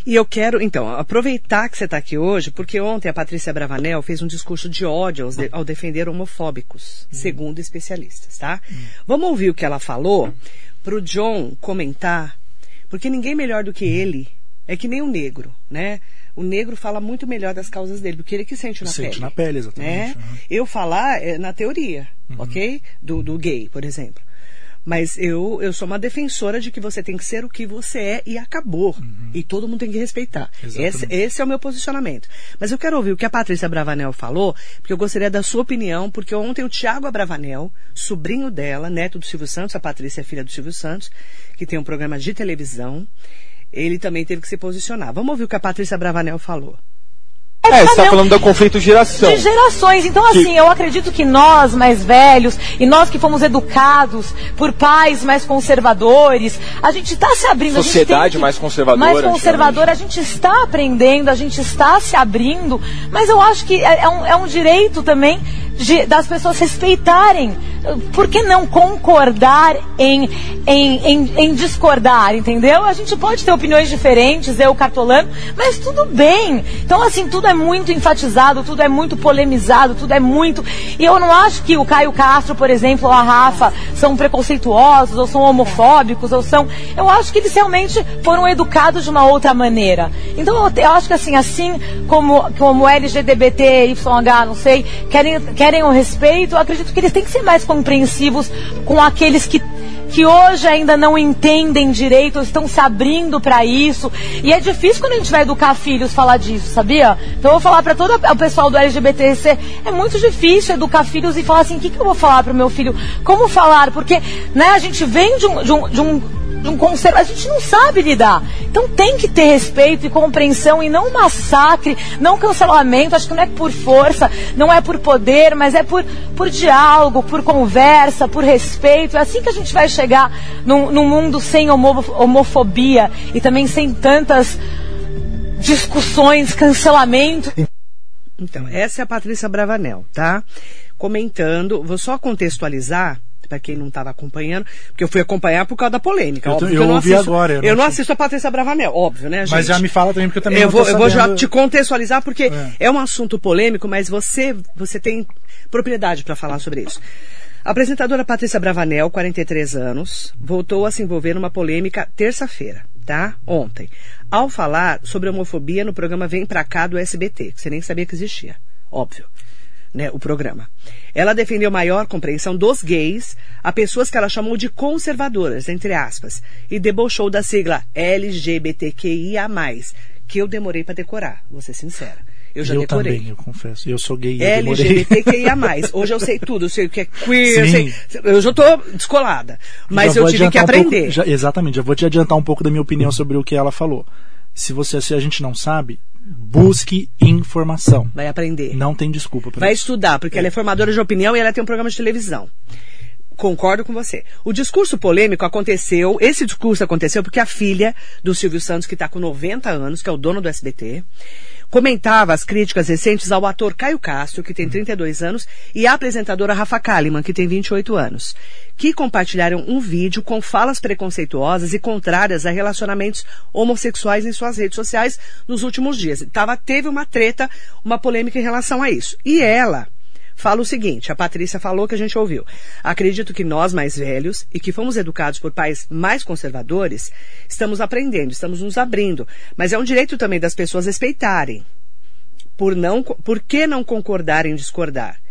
B: E eu quero, então, aproveitar que você está aqui hoje, porque ontem a Patrícia Bravanel fez um discurso de ódio de- ao defender homofóbicos, segundo especialistas, tá? Vamos ouvir o que ela falou para o John comentar, porque ninguém melhor do que ele é que nem o negro, né? O negro fala muito melhor das causas dele, porque ele que sente na
C: Sente
B: pele.
C: na pele, exatamente,
B: Né?
C: uhum.
B: Eu falar é na teoria, ok? Do, do gay, por exemplo. Mas eu, eu sou uma defensora de que você tem que ser o que você é e acabou. Uhum. E todo mundo tem que respeitar. Esse, esse, é o meu posicionamento. Mas eu quero ouvir o que a Patrícia Bravanel falou, porque eu gostaria da sua opinião, porque ontem o Tiago Abravanel, sobrinho dela, neto do Silvio Santos, a Patrícia é filha do Silvio Santos, que tem um programa de televisão, ele também teve que se posicionar. Vamos ouvir o que a Patrícia Bravanel falou.
D: É, você está falando do conflito de geração.
E: De gerações. Então, assim, que... eu acredito que nós, mais velhos, e nós que fomos educados por pais mais conservadores, a gente está se abrindo.
D: Sociedade que... mais conservadora.
E: Mais conservadora, a gente está aprendendo, a gente está se abrindo, mas eu acho que é, é um, é um direito também de, das pessoas respeitarem. Por que não concordar em, em, em, em, discordar, entendeu? A gente pode ter opiniões diferentes, eu cartolando, mas tudo bem. Então, assim, tudo é muito enfatizado, tudo é muito polemizado, tudo é muito. E eu não acho que o Caio Castro, por exemplo, ou a Rafa são preconceituosos, ou são homofóbicos, ou são. Eu acho que eles realmente foram educados de uma outra maneira. Então, eu, acho que assim, assim como, como LGBT, YH, não sei, querem, querem querem o respeito, acredito que eles têm que ser mais compreensivos com aqueles que que hoje ainda não entendem direito, estão se abrindo para isso. E é difícil quando a gente vai educar filhos falar disso, sabia? Então eu vou falar para todo o pessoal do LGBTC, é muito difícil educar filhos e falar assim, o que, que eu vou falar para o meu filho? Como falar? Porque né, a gente vem de um, de um, de um de um conselho, a gente não sabe lidar. Então tem que ter respeito e compreensão e não massacre, não cancelamento. Acho que não é por força, não é por poder, mas é por, por diálogo, por conversa, por respeito. É assim que a gente vai chegar num, num mundo sem homofobia e também sem tantas discussões, cancelamento.
B: Então, essa é a Patrícia Bravanel, tá? Comentando, vou só contextualizar para quem não estava acompanhando, porque eu fui acompanhar por causa da polêmica.
C: Eu,
B: óbvio
C: eu, eu
B: não
C: ouvi
B: assisto,
C: agora.
B: Eu não, eu não assisto a Patrícia Bravanel, óbvio, né, gente?
C: Mas já me fala também, porque eu também
B: eu
C: não
B: vou,
C: Eu
B: vou já te contextualizar, porque é. é um assunto polêmico, mas você, você tem propriedade para falar sobre isso. A apresentadora Patrícia Bravanel, 43 anos, voltou a se envolver numa polêmica terça-feira, tá? Ontem. Ao falar sobre homofobia no programa Vem Pra Cá do SBT, que você nem sabia que existia. Óbvio né, o programa. Ela defendeu maior compreensão dos gays a pessoas que ela chamou de conservadoras, entre aspas, e debochou da sigla LGBTQIA+, que eu demorei para decorar, vou ser sincera. Eu já
C: eu
B: decorei.
C: também, eu confesso. Eu sou gay.
B: LGBTQIA+. Hoje eu sei tudo. Eu sei o que é queer. Eu, sei, eu já tô descolada. Mas eu tive que aprender.
C: Um pouco, já, exatamente. Já vou te adiantar um pouco da minha opinião sobre o que ela falou. Se você, se a gente não sabe, busque informação.
B: Vai aprender.
C: Não tem desculpa.
B: Vai
C: isso.
B: estudar, porque é. ela é formadora de opinião e ela tem um programa de televisão. Concordo com você. O discurso polêmico aconteceu, esse discurso aconteceu porque a filha do Silvio Santos, que está com 90 anos, que é o dono do SBT, comentava as críticas recentes ao ator Caio Castro, que tem 32 anos, e à apresentadora Rafa Kalimann, que tem 28 anos, que compartilharam um vídeo com falas preconceituosas e contrárias a relacionamentos homossexuais em suas redes sociais nos últimos dias. Tava, teve uma treta, uma polêmica em relação a isso. E ela, fala o seguinte, a Patrícia falou que a gente ouviu. Acredito que nós mais velhos e que fomos educados por pais mais conservadores, estamos aprendendo, estamos nos abrindo, mas é um direito também das pessoas respeitarem. Por não, por que não concordar em discordar?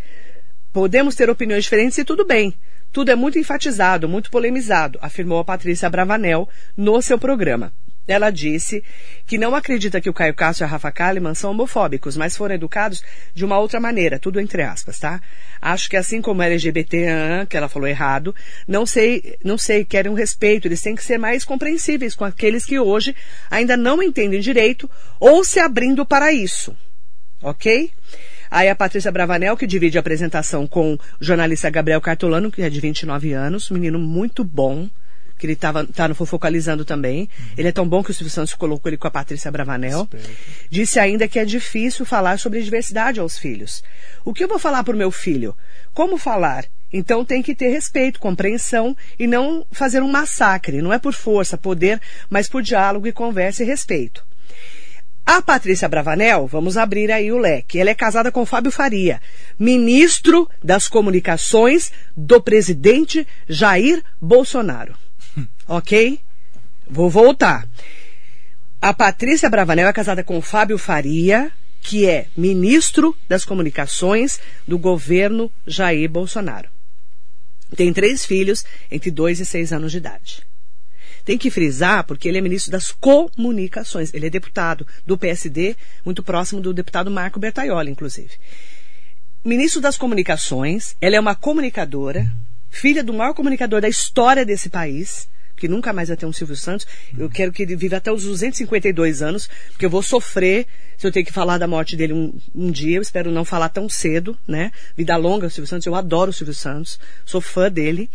B: Podemos ter opiniões diferentes e tudo bem. Tudo é muito enfatizado, muito polemizado, afirmou a Patrícia Bravanel no seu programa. Ela disse que não acredita que o Caio Castro e a Rafa Kalimann são homofóbicos, mas foram educados de uma outra maneira, tudo entre aspas, tá? Acho que assim como LGBT, que ela falou errado, não sei, não sei, querem um respeito, eles têm que ser mais compreensíveis com aqueles que hoje ainda não entendem direito ou se abrindo para isso. Ok? Aí a Patrícia Bravanel, que divide a apresentação com o jornalista Gabriel Cartolano, que é de 29 anos, menino muito bom, que ele estava tá no Fofocalizando também. Uhum. Ele é tão bom que o Silvio Santos colocou ele com a Patrícia Bravanel. Esperto. Disse ainda que é difícil falar sobre diversidade aos filhos. O que eu vou falar para o meu filho? Como falar? Então tem que ter respeito, compreensão e não fazer um massacre. Não é por força, poder, mas por diálogo e conversa e respeito. A Patrícia Bravanel, vamos abrir aí o leque. Ela é casada com Fábio Faria, ministro das comunicações do presidente Jair Bolsonaro ok? Vou voltar. A Patrícia Bravanel é casada com Fábio Faria, que é ministro das comunicações do governo Jair Bolsonaro. Tem três filhos entre dois e seis anos de idade. Tem que frisar porque ele é ministro das comunicações. Ele é deputado do PSD, muito próximo do deputado Marco Bertaioli, inclusive. Ministro das Comunicações, ela é uma comunicadora, filha do maior comunicador da história desse país, que nunca mais vai ter um Silvio Santos. Eu quero que ele viva até os 252 anos, porque eu vou sofrer se eu ter que falar da morte dele um, um dia. Eu espero não falar tão cedo, né? Vida longa, o Silvio Santos. Eu adoro o Silvio Santos, sou fã dele.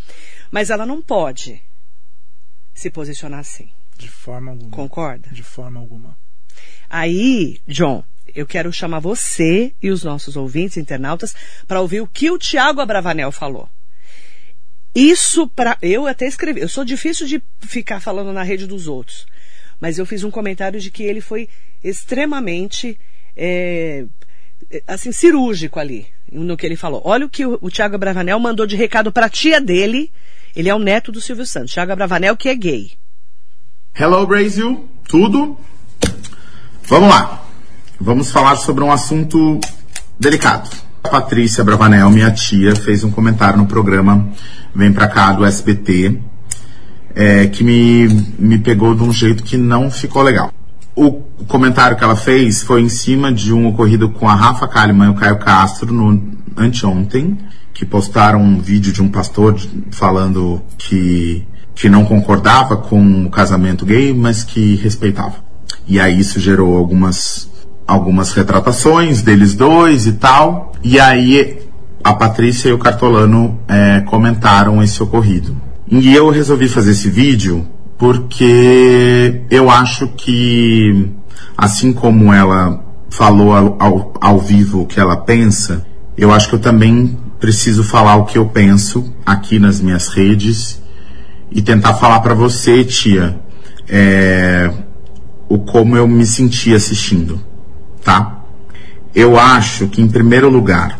B: Mas ela não pode se posicionar assim.
C: De forma alguma.
B: Concorda?
C: De forma alguma.
B: Aí, John, eu quero chamar você e os nossos ouvintes, internautas, para ouvir o que o Tiago Abravanel falou. Isso para eu até escrevi. Eu sou difícil de ficar falando na rede dos outros, mas eu fiz um comentário de que ele foi extremamente é, assim cirúrgico ali no que ele falou. Olha o que o, o Tiago Abravanel mandou de recado para tia dele. Ele é o neto do Silvio Santos, Tiago Abravanel, que é gay.
F: Hello Brasil, tudo? Vamos lá. Vamos falar sobre um assunto delicado. Patrícia Bravanel, minha tia, fez um comentário no programa Vem Pra Cá do SBT, é, que me, me pegou de um jeito que não ficou legal. O comentário que ela fez foi em cima de um ocorrido com a Rafa Kalimann e o Caio Castro no anteontem, que postaram um vídeo de um pastor falando que, que não concordava com o casamento gay, mas que respeitava. E aí isso gerou algumas algumas retratações deles dois e tal. E aí a Patrícia e o Cartolano é, comentaram esse ocorrido. E eu resolvi fazer esse vídeo porque eu acho que, assim como ela falou ao, ao, ao vivo o que ela pensa, eu acho que eu também preciso falar o que eu penso aqui nas minhas redes e tentar falar para você, tia, é, o como eu me senti assistindo tá? Eu acho que, em primeiro lugar,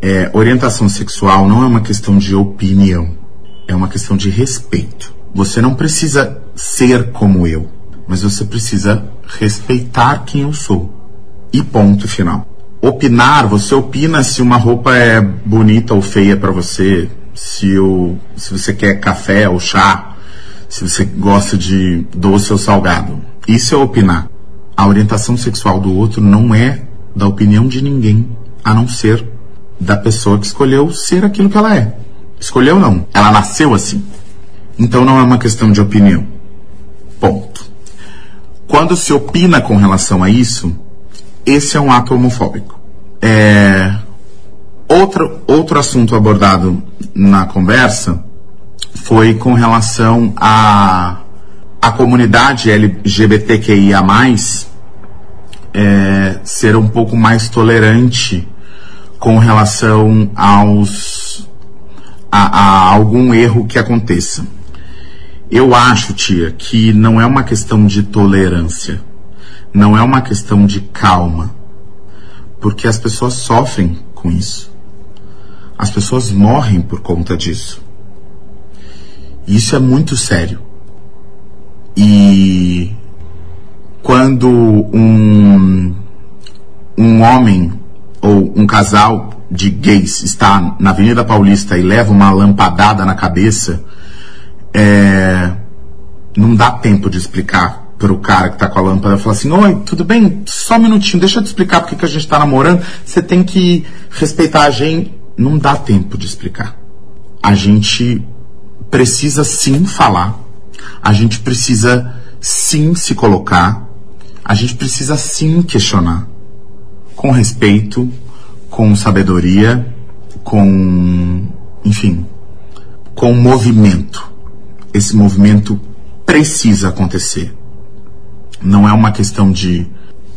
F: é, orientação sexual não é uma questão de opinião, é uma questão de respeito. Você não precisa ser como eu, mas você precisa respeitar quem eu sou. E ponto final. Opinar, você opina se uma roupa é bonita ou feia para você, se, o, se você quer café ou chá, se você gosta de doce ou salgado. Isso é opinar a orientação sexual do outro não é da opinião de ninguém, a não ser da pessoa que escolheu ser aquilo que ela é. Escolheu não, ela nasceu assim. Então não é uma questão de opinião. Ponto. Quando se opina com relação a isso, esse é um ato homofóbico. É... Outro, outro assunto abordado na conversa foi com relação a a comunidade LGBTQIA+, é, ser um pouco mais tolerante com relação aos a, a, algum erro que aconteça. Eu acho, tia, que não é uma questão de tolerância, não é uma questão de calma, porque as pessoas sofrem com isso. As pessoas morrem por conta disso. Isso é muito sério. E quando um, um homem ou um casal de gays está na Avenida Paulista e leva uma lampadada na cabeça, é, não dá tempo de explicar para o cara que está com a lâmpada falar assim: Oi, tudo bem? Só um minutinho, deixa eu te explicar porque que a gente está namorando. Você tem que respeitar a gente. Não dá tempo de explicar. A gente precisa sim falar a gente precisa sim se colocar, a gente precisa sim questionar, com respeito, com sabedoria, com, enfim, com movimento. Esse movimento precisa acontecer. Não é uma questão de,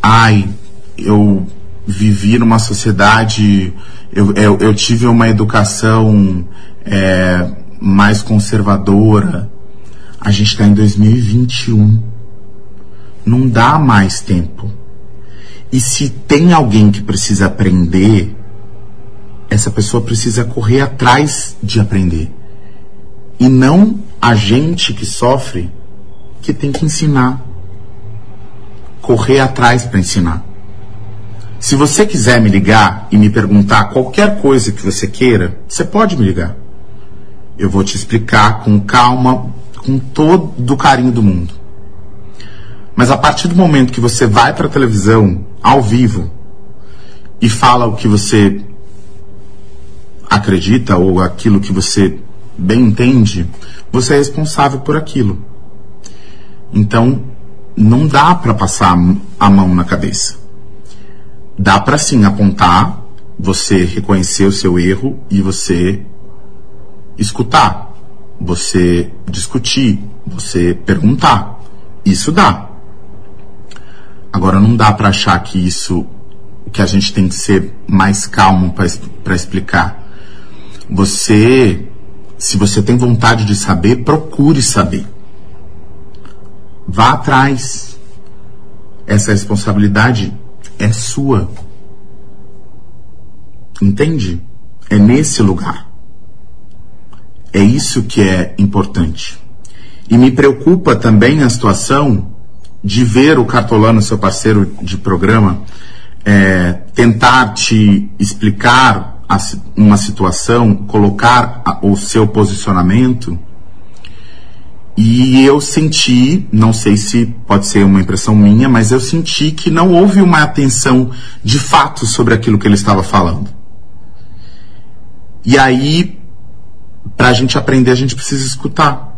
F: ai, eu vivi numa sociedade, eu, eu, eu tive uma educação é, mais conservadora, a gente está em 2021. Não dá mais tempo. E se tem alguém que precisa aprender, essa pessoa precisa correr atrás de aprender. E não a gente que sofre que tem que ensinar. Correr atrás para ensinar. Se você quiser me ligar e me perguntar qualquer coisa que você queira, você pode me ligar. Eu vou te explicar com calma, com todo o carinho do mundo. Mas a partir do momento que você vai para a televisão, ao vivo, e fala o que você acredita ou aquilo que você bem entende, você é responsável por aquilo. Então, não dá para passar a mão na cabeça. Dá para sim apontar, você reconhecer o seu erro e você escutar, você discutir, você perguntar. Isso dá. Agora não dá para achar que isso que a gente tem que ser mais calmo para explicar. Você, se você tem vontade de saber, procure saber. Vá atrás. Essa responsabilidade é sua. Entende? É nesse lugar. É isso que é importante. E me preocupa também a situação de ver o Cartolano, seu parceiro de programa, é, tentar te explicar a, uma situação, colocar a, o seu posicionamento. E eu senti, não sei se pode ser uma impressão minha, mas eu senti que não houve uma atenção de fato sobre aquilo que ele estava falando. E aí, para a gente aprender, a gente precisa escutar.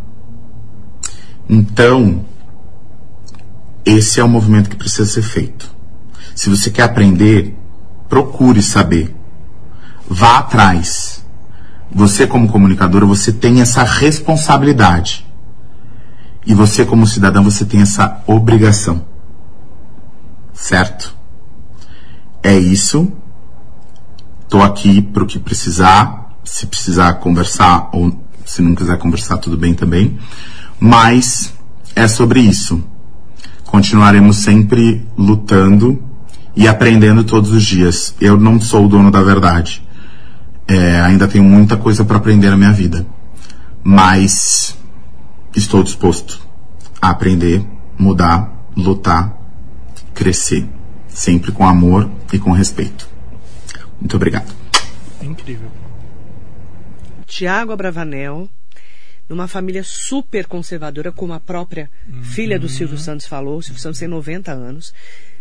F: Então, esse é o movimento que precisa ser feito. Se você quer aprender, procure saber. Vá atrás. Você, como comunicadora, você tem essa responsabilidade. E você, como cidadão, você tem essa obrigação. Certo? É isso. Estou aqui para o que precisar. Se precisar conversar ou se não quiser conversar, tudo bem também. Mas é sobre isso continuaremos sempre lutando e aprendendo todos os dias. Eu não sou o dono da verdade. É, ainda tenho muita coisa para aprender na minha vida. Mas estou disposto a aprender, mudar, lutar, crescer. Sempre com amor e com respeito. Muito obrigado.
C: Incrível.
B: Tiago Abravanel numa família super conservadora, como a própria uhum. filha do Silvio Santos falou. O Silvio Santos tem 90 anos.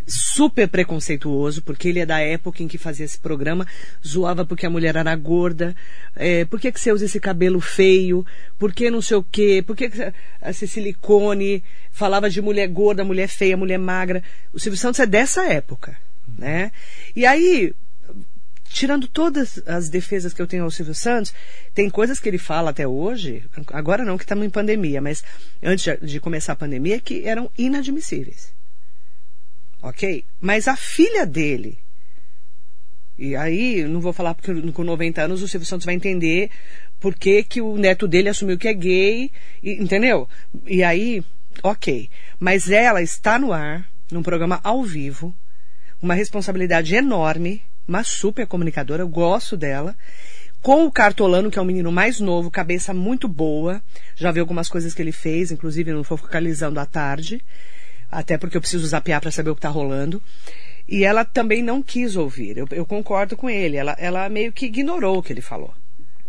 B: Super preconceituoso, porque ele é da época em que fazia esse programa, zoava porque a mulher era gorda, é, por que, que você usa esse cabelo feio, por que não sei o quê, por que, que esse silicone, falava de mulher gorda, mulher feia, mulher magra. O Silvio Santos é dessa época, né? E aí, tirando todas as defesas que eu tenho ao Silvio Santos, tem coisas que ele fala até hoje, agora não que estamos em pandemia, mas antes de começar a pandemia, que eram inadmissíveis. Ok? Mas a filha dele, e aí, não vou falar porque com 90 anos o Silvio Santos vai entender por que, que o neto dele assumiu que é gay, e, entendeu? E aí, ok. Mas ela está no ar, num programa ao vivo, uma responsabilidade enorme, uma super comunicadora, eu gosto dela. Com o Cartolano, que é um menino mais novo, cabeça muito boa. Já vi algumas coisas que ele fez, inclusive não focalizando à tarde. Até porque eu preciso zapear para saber o que está rolando. E ela também não quis ouvir. Eu, eu concordo com ele. Ela, ela, meio que ignorou o que ele falou.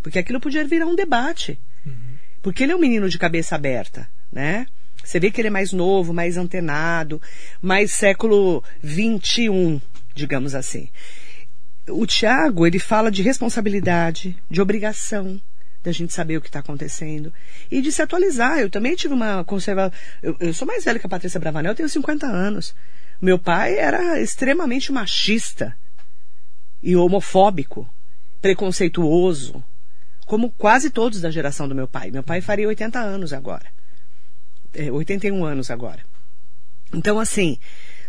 B: Porque aquilo podia virar um debate. Uhum. Porque ele é um menino de cabeça aberta, né? Você vê que ele é mais novo, mais antenado, mais século 21, digamos assim o Tiago, ele fala de responsabilidade, de obrigação da gente saber o que está acontecendo e de se atualizar. Eu também tive uma conserva. Eu, eu, sou mais velha que a Patrícia Bravanel, eu tenho 50 anos. Meu pai era extremamente machista e homofóbico, preconceituoso, como quase todos da geração do meu pai. Meu pai faria 80 anos agora. É, 81 anos agora. Então, assim,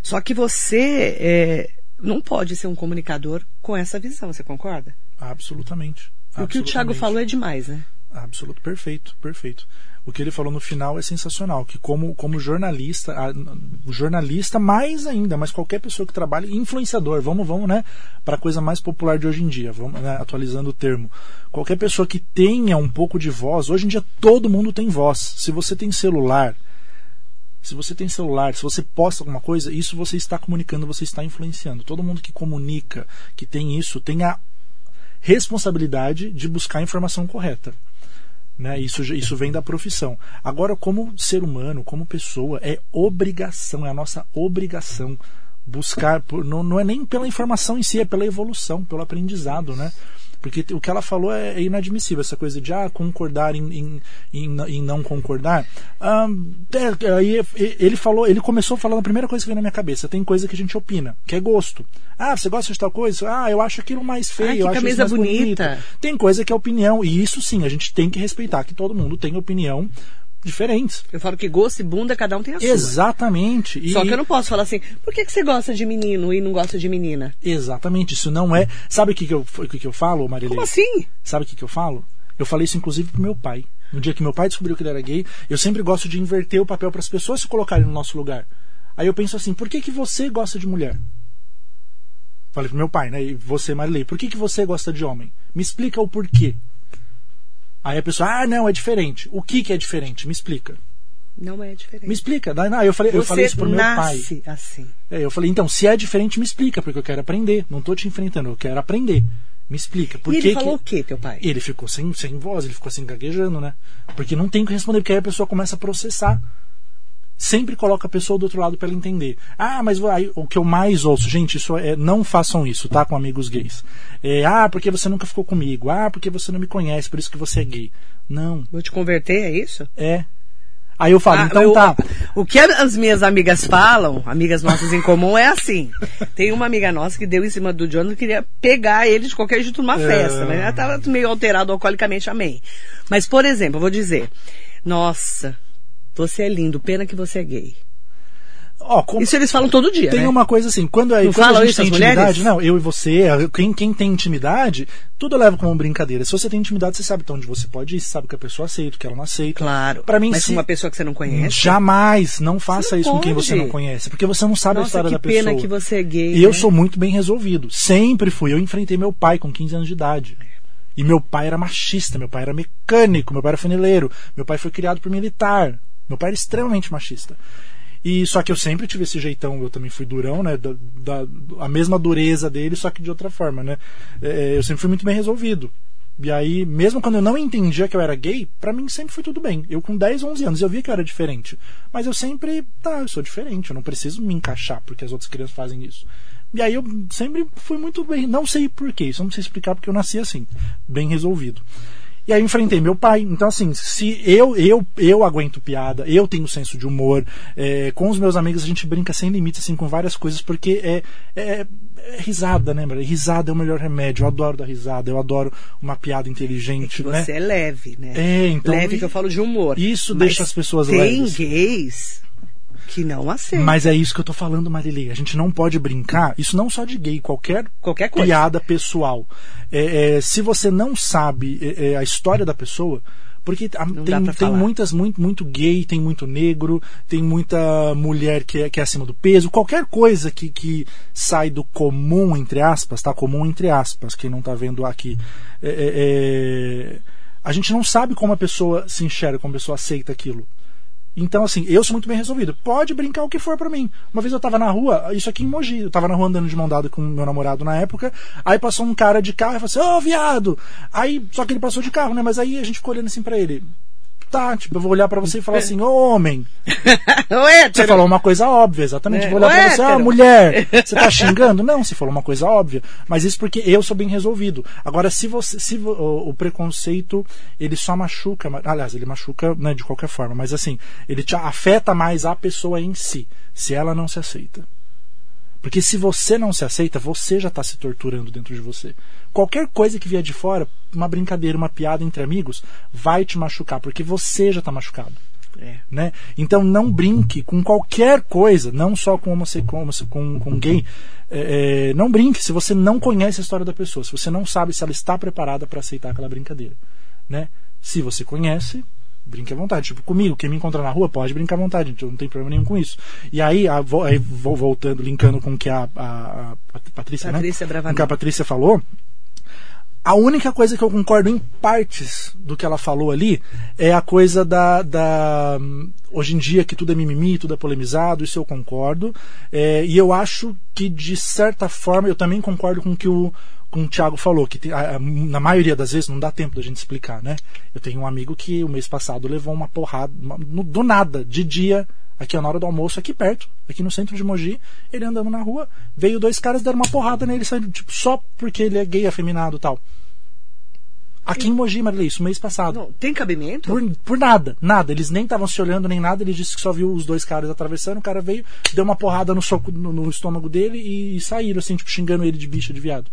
B: só que você é, não pode ser um comunicador com essa visão, você concorda?
C: Absolutamente.
B: O que o Thiago falou é demais, né?
C: Absoluto, perfeito, perfeito. O que ele falou no final é sensacional, que como, como jornalista, a, o jornalista mais ainda, mas qualquer pessoa que trabalhe, influenciador, vamos, vamos, né, para a coisa mais popular de hoje em dia, vamos, né, atualizando o termo. Qualquer pessoa que tenha um pouco de voz, hoje em dia todo mundo tem voz. Se você tem celular, se você tem celular, se você posta alguma coisa, isso você está comunicando, você está influenciando. Todo mundo que comunica, que tem isso, tem a responsabilidade de buscar a informação correta. Né? Isso, isso vem da profissão. Agora, como ser humano, como pessoa, é obrigação, é a nossa obrigação buscar, por, não, não é nem pela informação em si, é pela evolução, pelo aprendizado, né? Porque o que ela falou é, é inadmissível, essa coisa de ah, concordar em, em, em, em não concordar. é, aí ele falou, ele começou falando a primeira coisa que veio na minha cabeça, tem coisa que a gente opina, que é gosto. Ah, você gosta de tal coisa? Ah, eu acho aquilo mais feio,
B: Ai,
C: eu acho isso mais
B: bonita.
C: bonito. Tem coisa que é opinião, e isso sim, a gente tem que respeitar que todo mundo tem opinião diferentes.
B: Eu falo que gosto e bunda, cada um tem a sua.
C: Exatamente. E-
B: Só que eu não posso falar assim, por que, que você gosta de menino e não gosta de menina?
C: Exatamente, isso não é. Sabe o que, que, eu, que, que eu falo, Marilene?
B: Como assim?
C: Sabe o que, que eu falo? Eu falei isso inclusive pro meu pai. No dia que meu pai descobriu que ele era gay, eu sempre gosto de inverter o papel para as pessoas se colocarem no nosso lugar. Aí eu penso assim, por que, que você gosta de mulher? Falei pro meu pai, né? E você, Marilei, por que, que você gosta de homem? Me explica o porquê. Aí a pessoa, ah, não, é diferente. O que, que é diferente? Me explica.
B: Não é diferente.
C: Me explica. Não, eu falei, eu falei isso pro meu pai.
B: assim.
C: É, eu falei, então, se é diferente, me explica, porque eu quero aprender. Não tô te enfrentando, eu quero aprender. Me explica. Por
B: e
C: que
B: ele falou
C: que...
B: o quê, teu pai?
C: Ele ficou sem, sem voz, ele ficou assim gaguejando, né? Porque não tem o que responder, porque aí a pessoa começa a processar. Sempre coloca a pessoa do outro lado para ela entender. Ah, mas aí, o que eu mais ouço, gente, isso é não façam isso, tá, com amigos gays. É, ah, porque você nunca ficou comigo. Ah, porque você não me conhece, por isso que você é gay. Não,
B: Vou te converter, é isso?
C: é. Aí eu falo,
B: Ah,
C: então
B: eu-
C: tá.
B: O que as minhas amigas falam, amigas nossas em comum, é assim. Tem uma amiga nossa que deu em cima do Jonathan, queria pegar ele de qualquer jeito numa
C: É.
B: festa, né? Ela tava meio alterado alcoolicamente, amém. Mas, por exemplo, eu vou dizer, nossa, você é lindo, pena que você é gay.
C: Ó, como-
B: Isso eles falam todo dia,
C: Tem
B: né?
C: uma coisa assim, quando, aí,
B: Não
C: quando
B: falam
C: a gente
B: isso
C: tem intimidade,
B: mulheres?
C: não, eu e você, quem, quem tem intimidade, tudo leva como brincadeira. Se você tem intimidade, você sabe até onde você pode ir, você sabe que a pessoa aceita, o que ela não aceita.
B: Claro.
C: Pra mim,
B: Mas
C: se-
B: com uma pessoa que você não conhece.
C: Jamais, não faça
B: não
C: isso com quem
B: pode.
C: você não conhece, porque você não sabe a
B: Nossa,
C: história
B: que
C: da pessoa.
B: pena que você é gay.
C: E eu
B: né?
C: sou muito bem resolvido. Sempre fui. Eu enfrentei meu pai com 15 anos de idade. E meu pai era machista, meu pai era mecânico, meu pai era funileiro, meu pai foi criado por militar. Meu pai era extremamente machista. E só que eu sempre tive esse jeitão, eu também fui durão, né? Da, da- a mesma dureza dele, só que de outra forma, né? É, eu sempre fui muito bem resolvido. E aí, mesmo quando eu não entendia que eu era gay, pra mim sempre foi tudo bem. Eu com 10, 11 anos, eu via que eu era diferente. Mas eu sempre, tá, eu sou diferente, eu não preciso me encaixar porque as outras crianças fazem isso. E aí eu sempre fui muito bem, não sei porquê, isso eu não sei explicar porque eu nasci assim, bem resolvido. E aí eu enfrentei meu pai. Então, assim, se eu eu eu aguento piada, eu tenho senso de humor, é, com os meus amigos a gente brinca sem limites, assim, com várias coisas, porque é, é, é risada, né, Maria? Risada é o melhor remédio. Eu adoro dar risada, eu adoro uma piada inteligente, né?
B: Você é leve, né?
C: É, então,
B: Leve
C: e-
B: que eu falo de humor.
C: isso
B: Mas
C: deixa as pessoas
B: tem
C: leves.
B: gays que não aceitam.
C: Mas é isso que eu tô falando, Marilei. A gente não pode brincar, isso não só de gay, qualquer,
B: Qualquer coisa.
C: piada pessoal. É, é, se você não sabe é, é, a história da pessoa, porque tem, tem muitas, muito, muito gay, tem muito negro, tem muita mulher que é, que é acima do peso, qualquer coisa que, que sai do comum, entre aspas, tá? Comum entre aspas, quem não tá vendo aqui. É, é, é, a gente não sabe como a pessoa se enxerga, como a pessoa aceita aquilo. Então, assim, eu sou muito bem resolvido. Pode brincar o que for pra mim. Uma vez eu tava na rua, isso aqui em Mogi, eu tava na rua andando de mão dada com meu namorado na época, aí passou um cara de carro e falou assim, ô viado! Aí, só que ele passou de carro, né? Mas aí a gente ficou olhando assim pra ele. Tá, tipo, eu vou olhar pra você e falar assim, ô homem, [LAUGHS] você falou uma coisa óbvia, exatamente.
B: É,
C: Eu vou olhar pra você, ah, mulher, [LAUGHS] você tá xingando? Não, você falou uma coisa óbvia. Mas isso porque eu sou bem resolvido. Agora, se você. Se o, o preconceito, ele só machuca. ma- Aliás, ele machuca né, de qualquer forma, mas assim, ele te afeta mais a pessoa em si, se ela não se aceita. Porque se você não se aceita, você já está se torturando dentro de você. Qualquer coisa que vier de fora, uma brincadeira, uma piada entre amigos, vai te machucar, porque você já está machucado
B: É.
C: né? Então não brinque com qualquer coisa, não só com homossexual, com, com gay. É, é, não brinque se você não conhece a história da pessoa, se você não sabe se ela está preparada para aceitar aquela brincadeira, né? Se você conhece, brinque à vontade. Tipo, comigo, quem me encontrar na rua pode brincar à vontade, eu não tem problema nenhum com isso. E aí, a, aí, vo- voltando, linkando com o que a, a, a Patrícia,
B: Patrícia
C: né? Com que a Patrícia falou, a única coisa que eu concordo em partes do que ela falou ali é a coisa da. da hoje em dia que tudo é mimimi, tudo é polemizado, isso eu concordo. É, e eu acho que, de certa forma, eu também concordo com que o, como o Thiago falou, que tem, a, a, na maioria das vezes não dá tempo da gente explicar, né? Eu tenho um amigo que o mês passado levou uma porrada, uma, no, do nada, de dia, aqui na hora do almoço, aqui perto, aqui no centro de Mogi, ele andando na rua, veio dois caras deram uma porrada nele, saindo, tipo, só porque ele é gay afeminado e tal. Aqui em Mogi, Marilei, isso mês passado.
B: Não, tem cabimento?
C: Por, por nada, nada. Eles nem estavam se olhando nem nada. Ele disse que só viu os dois caras atravessando. O cara veio, deu uma porrada no, soco, no, no estômago dele e, e saíram, assim, tipo, xingando ele de bicha, de viado.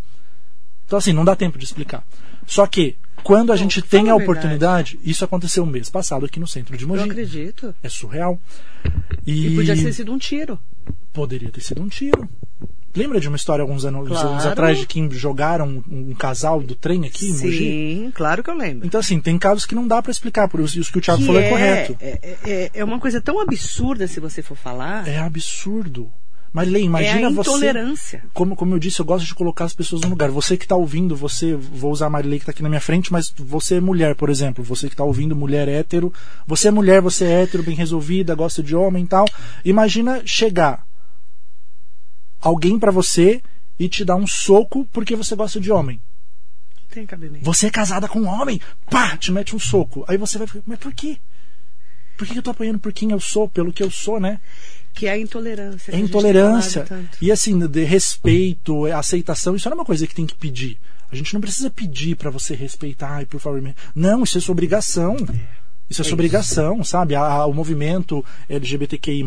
C: Então, assim, não dá tempo de explicar. Só que, quando a
B: Não,
C: gente tem a
B: verdade.
C: oportunidade, isso aconteceu um mês passado aqui no centro de
B: Eu
C: Mogi.
B: acredito.
C: É surreal. E,
B: E podia ter sido um tiro.
C: poderia ter sido um tiro. Lembra de uma história alguns anos,
B: Claro.
C: anos atrás de que jogaram um, um casal do trem aqui em Mogi?
B: Sim, claro que eu lembro.
C: Então, assim, tem casos que não dá pra explicar, por isso isso que o Thiago
B: Que
C: falou é,
B: é,
C: correto.
B: É, é, é uma coisa tão absurda se você for falar.
C: É absurdo. Marilei, imagina
B: é a
C: você.
B: intolerância.
C: Como, como eu disse, eu gosto de colocar as pessoas no lugar. Você que está ouvindo, você, vou usar a Marilei que está aqui na minha frente, mas você é mulher, por exemplo. Você que está ouvindo, mulher hétero. Você é mulher, você é hétero, bem resolvida, gosta de homem e tal. Imagina chegar alguém pra você e te dar um soco porque você gosta de homem.
B: Tem cabimento.
C: Você é casada com um homem, pá, te mete um soco. Aí você vai ficar, mas por quê? Por que eu tô apanhando por quem eu sou, pelo que eu sou, né?
B: Que é a intolerância.
C: É intolerância. E assim, de respeito, é aceitação, isso não é uma coisa que tem que pedir. A gente não precisa pedir pra você respeitar, ai, por favor. me-". Não, isso é sua obrigação. Isso é sua obrigação, sabe? A- a- o movimento LGBTQI,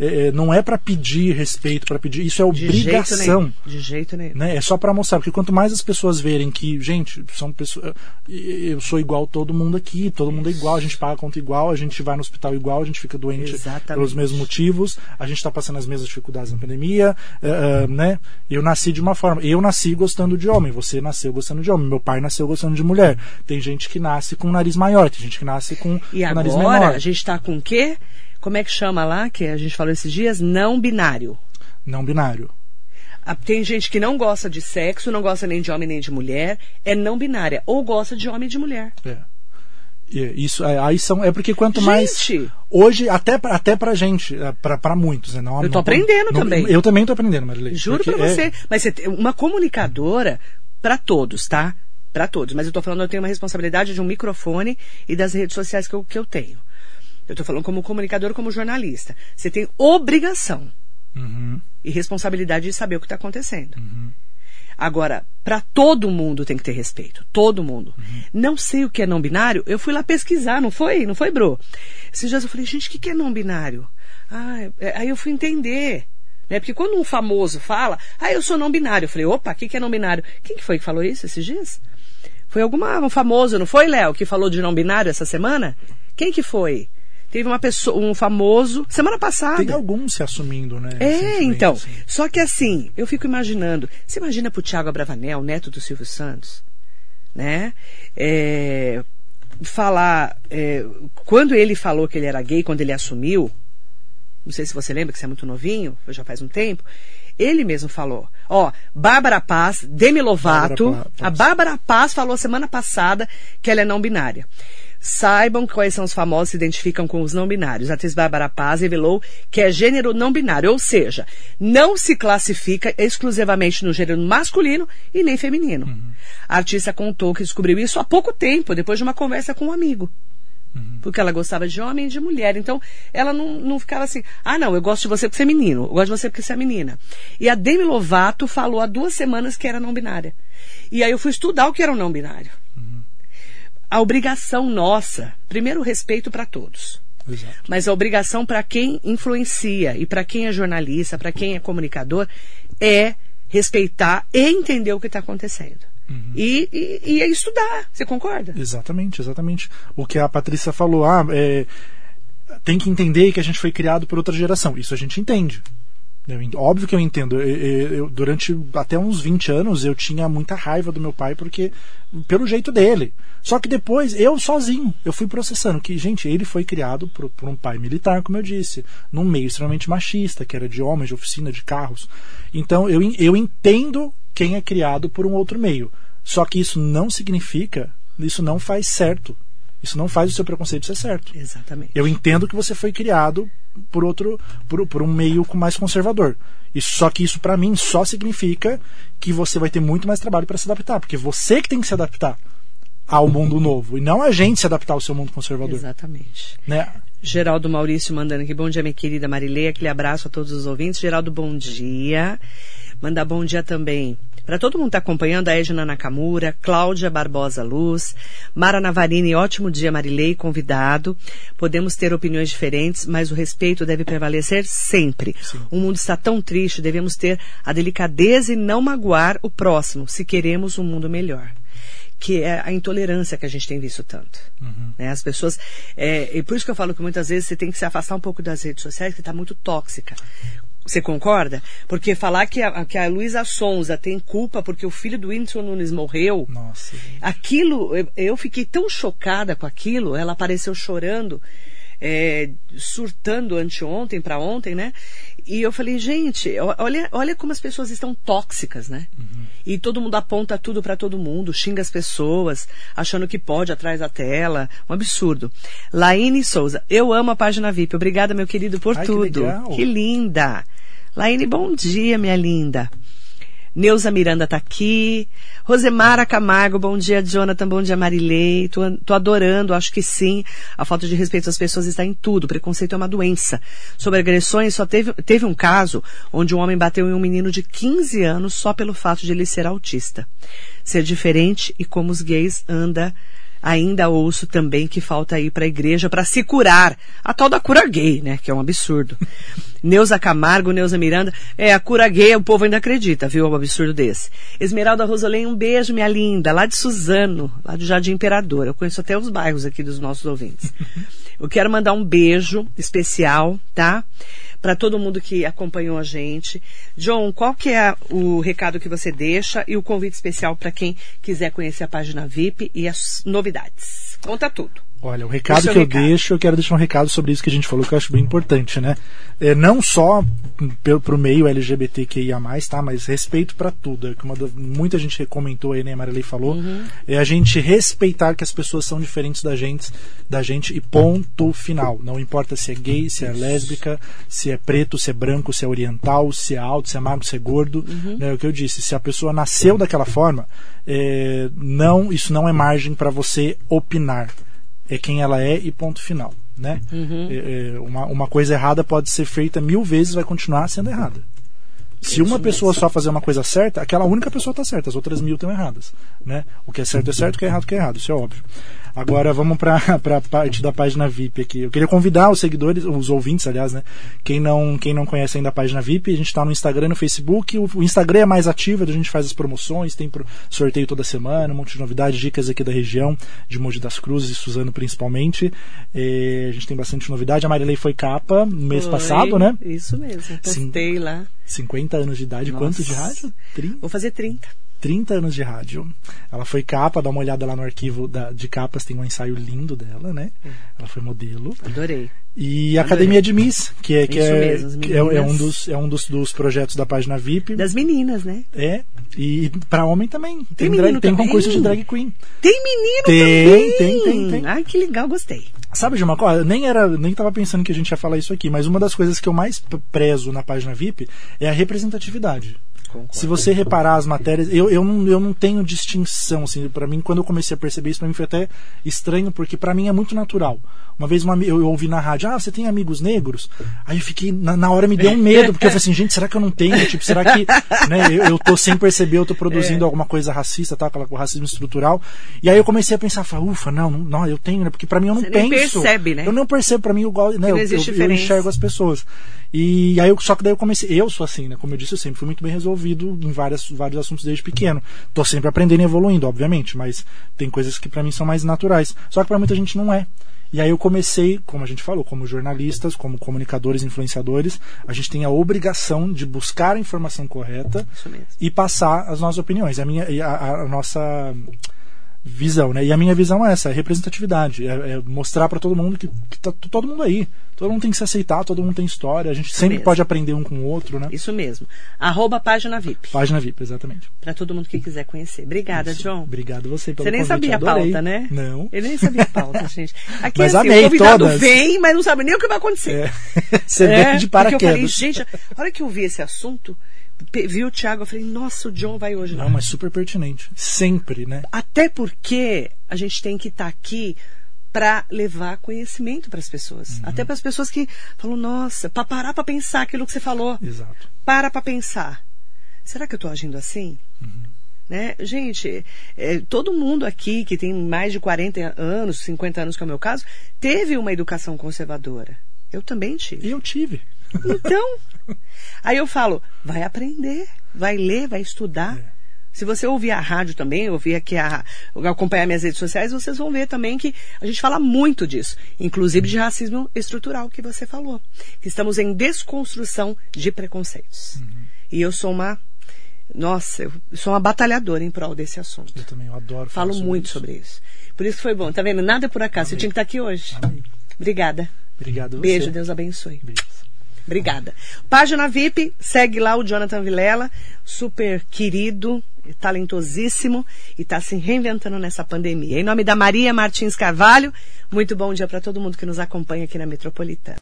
C: é, é, não é pra pedir respeito, pra pedir. Isso é
B: De
C: obrigação.
B: jeito. De jeito nenhum.
C: Né? É só pra mostrar, porque quanto mais as pessoas verem que, gente, são pessoas. Eu sou igual todo mundo aqui, todo mundo é igual, a gente paga a conta igual, a gente vai no hospital igual, a gente fica doente
B: Exatamente.
C: pelos mesmos motivos, a gente está passando as mesmas dificuldades na pandemia, eh, né? Eu nasci de uma forma, eu nasci gostando de homem, você nasceu gostando de homem, meu pai nasceu gostando de mulher. Tem gente que nasce com um nariz maior, tem gente que nasce com
B: E
C: um nariz
B: agora
C: menor.
B: a gente está com o quê? Como é que chama lá, que a gente falou esses dias? Não binário.
C: Não binário.
B: Tem gente que não gosta de sexo, não gosta nem de homem nem de mulher, é não binária. Ou gosta de homem e de mulher.
C: É. E Isso, é, aí são, é porque quanto mais.
B: Gente!
C: Hoje, até pra, até pra gente, é, pra, pra muitos, né? Não,
B: Eu tô
C: não-
B: aprendendo
C: não-
B: também.
C: Eu também tô aprendendo, Marilei.
B: Juro pra
C: é-
B: você. Mas você uma comunicadora para todos, tá? Para todos. Mas eu tô falando, eu tenho uma responsabilidade de um microfone e das redes sociais que eu, que eu tenho. Eu tô falando como comunicador, como jornalista. Você tem obrigação
C: Uhum.
B: e responsabilidade de saber o que está acontecendo. Agora, para todo mundo tem que ter respeito. Todo mundo. Não sei o que é não binário. Eu fui lá pesquisar, não foi? Não foi, Bro? Esses dias eu falei, gente, o que que é não binário? Ah, é- aí eu fui entender. Né? Porque quando um famoso fala, ah, eu sou não binário. Eu falei, opa, o que, que é não binário? Quem que foi que falou isso esses dias? Foi alguma, um famoso, não foi, Léo, que falou de não binário essa semana? Quem que foi? Teve uma pessoa, um famoso, semana passada.
C: Tem alguns se assumindo, né?
B: É, então.
C: assim.
B: Só que assim, eu fico imaginando. Você imagina pro Tiago Abravanel, neto do Silvio Santos, né? É, falar. é, quando ele falou que ele era gay, quando ele assumiu, não sei se você lembra que você é muito novinho, já faz um tempo. Ele mesmo falou, ó, Bárbara Paz, Demi Lovato,
C: Bárbara Paz.
B: a Bárbara Paz falou semana passada que ela é não binária. Saibam quais são os famosos que se identificam com os não binários. A atriz Bárbara Paz revelou que é gênero não binário, ou seja, não se classifica exclusivamente no gênero masculino e nem feminino. A artista contou que descobriu isso há pouco tempo, depois de uma conversa com um amigo. Porque ela gostava de homem e de mulher. Então, ela não, não ficava assim, ah, não, eu gosto de você porque você é menino, eu gosto de você porque você é menina. E a Demi Lovato falou há duas semanas que era não binária. E aí eu fui estudar o que era o não binário. A obrigação nossa, primeiro, o respeito para todos.
C: Exato.
B: Mas a obrigação para quem influencia e para quem é jornalista, para quem é comunicador, é respeitar e entender o que está acontecendo. E, e, e é estudar. Você concorda?
C: Exatamente, exatamente. O que a Patrícia falou, ah, é, tem que entender que a gente foi criado por outra geração. Isso a gente entende. Eu óbvio que eu entendo. Eu- eu- durante até uns 20 anos eu tinha muita raiva do meu pai porque pelo jeito dele. Só que depois eu sozinho eu fui processando que gente ele foi criado por, por um pai militar, como eu disse, num meio extremamente machista que era de homens, de oficina, de carros. Então eu, eu entendo quem é criado por um outro meio. Só que isso não significa, isso não faz certo. Isso não faz o seu preconceito ser certo.
B: Exatamente.
C: Eu entendo que você foi criado por outro, por, por um meio mais conservador. Isso, só que isso para mim só significa que você vai ter muito mais trabalho para se adaptar, porque você que tem que se adaptar ao mundo novo e não a gente se adaptar ao seu mundo conservador.
B: Exatamente.
C: Né?
B: Geraldo Maurício mandando aqui, bom dia minha querida Marilei, aquele abraço a todos os ouvintes. Geraldo, bom dia. Mandar bom dia também para todo mundo que está acompanhando, a Edna Nakamura, Cláudia Barbosa Luz, Mara Navarini, ótimo dia Marilei, convidado. Podemos ter opiniões diferentes, mas o respeito deve prevalecer sempre. Sim. O mundo está tão triste, devemos ter a delicadeza e não magoar o próximo, se queremos um mundo melhor que é a intolerância que a gente tem visto tanto. Uhum. Né? As pessoas. É, e por isso que eu falo que muitas vezes você tem que se afastar um pouco das redes sociais, que está muito tóxica. Você concorda? Porque falar que a, que a Luísa Sonza tem culpa porque o filho do Whindersson Nunes morreu.
C: Nossa.
B: Aquilo, eu, eu fiquei tão chocada com aquilo. Ela apareceu chorando, é, surtando anteontem para ontem, né? E eu falei, gente, olha, olha como as pessoas estão tóxicas, né? Uhum. E todo mundo aponta tudo para todo mundo, xinga as pessoas, achando que pode atrás da tela. Um absurdo. Laine Souza, eu amo a página VIP. Obrigada, meu querido, por
C: Ai,
B: tudo.
C: Que,
B: que linda. Laine, bom dia, minha linda. Neuza Miranda tá aqui. Rosemara Camargo, bom dia, Jonathan, bom dia, Marilei. Tô, tô adorando, acho que sim. A falta de respeito às pessoas está em tudo. Preconceito é uma doença. Sobre agressões, só teve, teve um caso onde um homem bateu em um menino de 15 anos só pelo fato de ele ser autista. Ser diferente e como os gays anda ainda ouço também que falta ir para a igreja para se curar. A tal da cura gay, né? Que é um absurdo. [LAUGHS] Neuza Camargo, Neuza Miranda. É, a cura gay, o povo ainda acredita, viu? Um absurdo desse. Esmeralda Rosolém, um beijo, minha linda. Lá de Suzano, lá do Jardim Imperador. Eu conheço até os bairros aqui dos nossos ouvintes. [LAUGHS] Eu quero mandar um beijo especial, tá? Para todo mundo que acompanhou a gente. John, qual que é o recado que você deixa e o convite especial para quem quiser conhecer a página VIP e as novidades? Conta tudo.
C: Olha, o recado que eu recado. deixo, eu quero deixar um recado sobre isso que a gente falou, que eu acho bem importante, né? É, não só para o meio LGBTQIA, tá? Mas respeito para tudo. É que uma, muita gente comentou aí, né? A Marilei falou. Uhum. É a gente respeitar que as pessoas são diferentes da gente, da gente e ponto final. Não importa se é gay, se é lésbica, se é preto, se é branco, se é oriental, se é alto, se é magro, se é gordo. Uhum. É o que eu disse. Se a pessoa nasceu daquela forma, é, não, isso não é margem para você opinar é quem ela é e ponto final. Né? Uhum. É, é, uma, uma coisa errada pode ser feita mil vezes vai continuar sendo errada. Se uma pessoa só fazer uma coisa certa, aquela única pessoa está certa, as outras mil estão erradas. Né? O que é certo é certo, o que é errado o que é errado, isso é óbvio. Agora vamos para [LAUGHS] a parte da página VIP aqui. Eu queria convidar os seguidores, os ouvintes, aliás, né? Quem não, quem não conhece ainda a página VIP, a gente está no Instagram e no Facebook. O, o, Instagram é mais ativo, a gente faz as promoções, tem pro, sorteio toda semana, um monte de novidades, dicas aqui da região, de Mogi das Cruzes e Suzano principalmente. É, a gente tem bastante novidade. A Marilei foi capa no mês
B: foi,
C: passado, né?
B: Isso mesmo, postei lá.
C: 50 anos de idade, Nossa. quanto de rádio?
B: 30? Vou fazer 30.
C: 30 anos de rádio. Ela foi capa, dá uma olhada lá no arquivo da, de capas, tem um ensaio lindo dela, né? Hum. Ela foi modelo.
B: Adorei.
C: E a Academia de Miss, que é, que é, mesmo, que é, é, um, dos, é um dos, dos projetos da página VIP.
B: Das meninas, né?
C: É. E para homem também.
B: Tem, tem, drag,
C: tem concurso de drag queen.
B: Tem menino
C: tem,
B: também?
C: Tem, tem, tem.
B: Ai, que legal, gostei.
C: Sabe de uma coisa? Nem era, nem tava pensando que a gente ia falar isso aqui, mas uma das coisas que eu mais prezo na página VIP é a representatividade. Concordo. Se você reparar as matérias, eu, eu, não, eu não tenho distinção, assim, para mim, quando eu comecei a perceber isso, para mim foi até estranho, porque para mim é muito natural. Uma vez uma, eu, eu, ouvi na rádio, ah, você tem amigos negros? Aí eu fiquei, na, na hora me deu um medo, porque eu falei assim, gente, será que eu não tenho? Tipo, será que né, eu, eu tô sem perceber, eu tô produzindo é. alguma coisa racista, tá? Aquela, racismo estrutural. E aí eu comecei a pensar, ufa, não, não, eu tenho, né? Porque para mim eu não
B: você
C: penso.
B: Percebe, né?
C: Eu não percebo, para mim eu, né, eu, eu, eu enxergo as pessoas. E aí, só que daí eu comecei, eu sou assim, né? Como eu disse, eu sempre fui muito bem resolvido em várias, vários assuntos desde pequeno. Tô sempre aprendendo e evoluindo, obviamente, mas tem coisas que para mim são mais naturais. Só que para muita gente não é. E aí eu comecei, como a gente falou, como jornalistas, como comunicadores, influenciadores, a gente tem a obrigação de buscar a informação correta e passar as nossas opiniões. A minha, a, a nossa visão, né? E a minha visão é essa, é representatividade, é, é mostrar para todo mundo que, que tá todo mundo aí. Todo mundo tem que se aceitar, todo mundo tem história, a gente sempre
B: mesmo.
C: pode aprender um com o outro, né?
B: Isso mesmo. Arroba página VIP.
C: Página VIP, exatamente.
B: Pra todo mundo que quiser conhecer. Obrigada, John.
C: Obrigado você pelo
B: Você nem
C: convite,
B: sabia a pauta, né?
C: Não.
B: Ele nem sabia a pauta, [LAUGHS] gente. Aqui
C: Mas
B: é assim,
C: amei
B: o convidado
C: todas.
B: vem, mas não sabe nem o que vai acontecer.
C: É. [LAUGHS] Você
B: É,
C: veio de
B: Porque eu falei,
C: paraquedas.
B: gente, a hora que eu vi esse assunto, pe- vi o Thiago, eu falei, nossa, o John vai hoje.
C: Não, mas super pertinente. Sempre, né?
B: Até porque a gente tem que estar aqui para levar conhecimento para as pessoas.
C: Uhum.
B: Até para as pessoas que falam, nossa, para parar para pensar aquilo que você falou.
C: Exato.
B: Para para pensar. Será que eu estou agindo assim?
C: Uhum.
B: Né? Gente, é, todo mundo aqui que tem mais de 40 anos, 50 anos, que é o meu caso, teve uma educação conservadora. Eu também tive.
C: E eu tive.
B: Então, [LAUGHS] [LAUGHS] aí eu falo, vai aprender, vai ler, vai estudar.
C: É.
B: Se você ouvir a rádio também, ouvir aqui a, acompanhar minhas redes sociais, vocês vão ver também que a gente fala muito disso, inclusive de racismo estrutural que você falou, que estamos em desconstrução de preconceitos.
C: Uhum.
B: E eu sou uma, nossa, eu sou uma batalhadora em prol desse assunto.
C: Eu também eu adoro falar
B: Falo
C: sobre
B: muito
C: isso.
B: sobre isso. Por isso foi bom. Tá vendo? Nada por acaso. Você tinha que estar aqui hoje.
C: Amei.
B: Obrigada.
C: Obrigado a você.
B: Beijo, Deus abençoe.
C: Beijo.
B: Obrigada. Página VIP, segue lá o Jonathan Vilela, super querido, talentosíssimo e está se reinventando nessa pandemia. Em nome da Maria Martins Carvalho, muito bom dia para todo mundo que nos acompanha aqui na Metropolitana.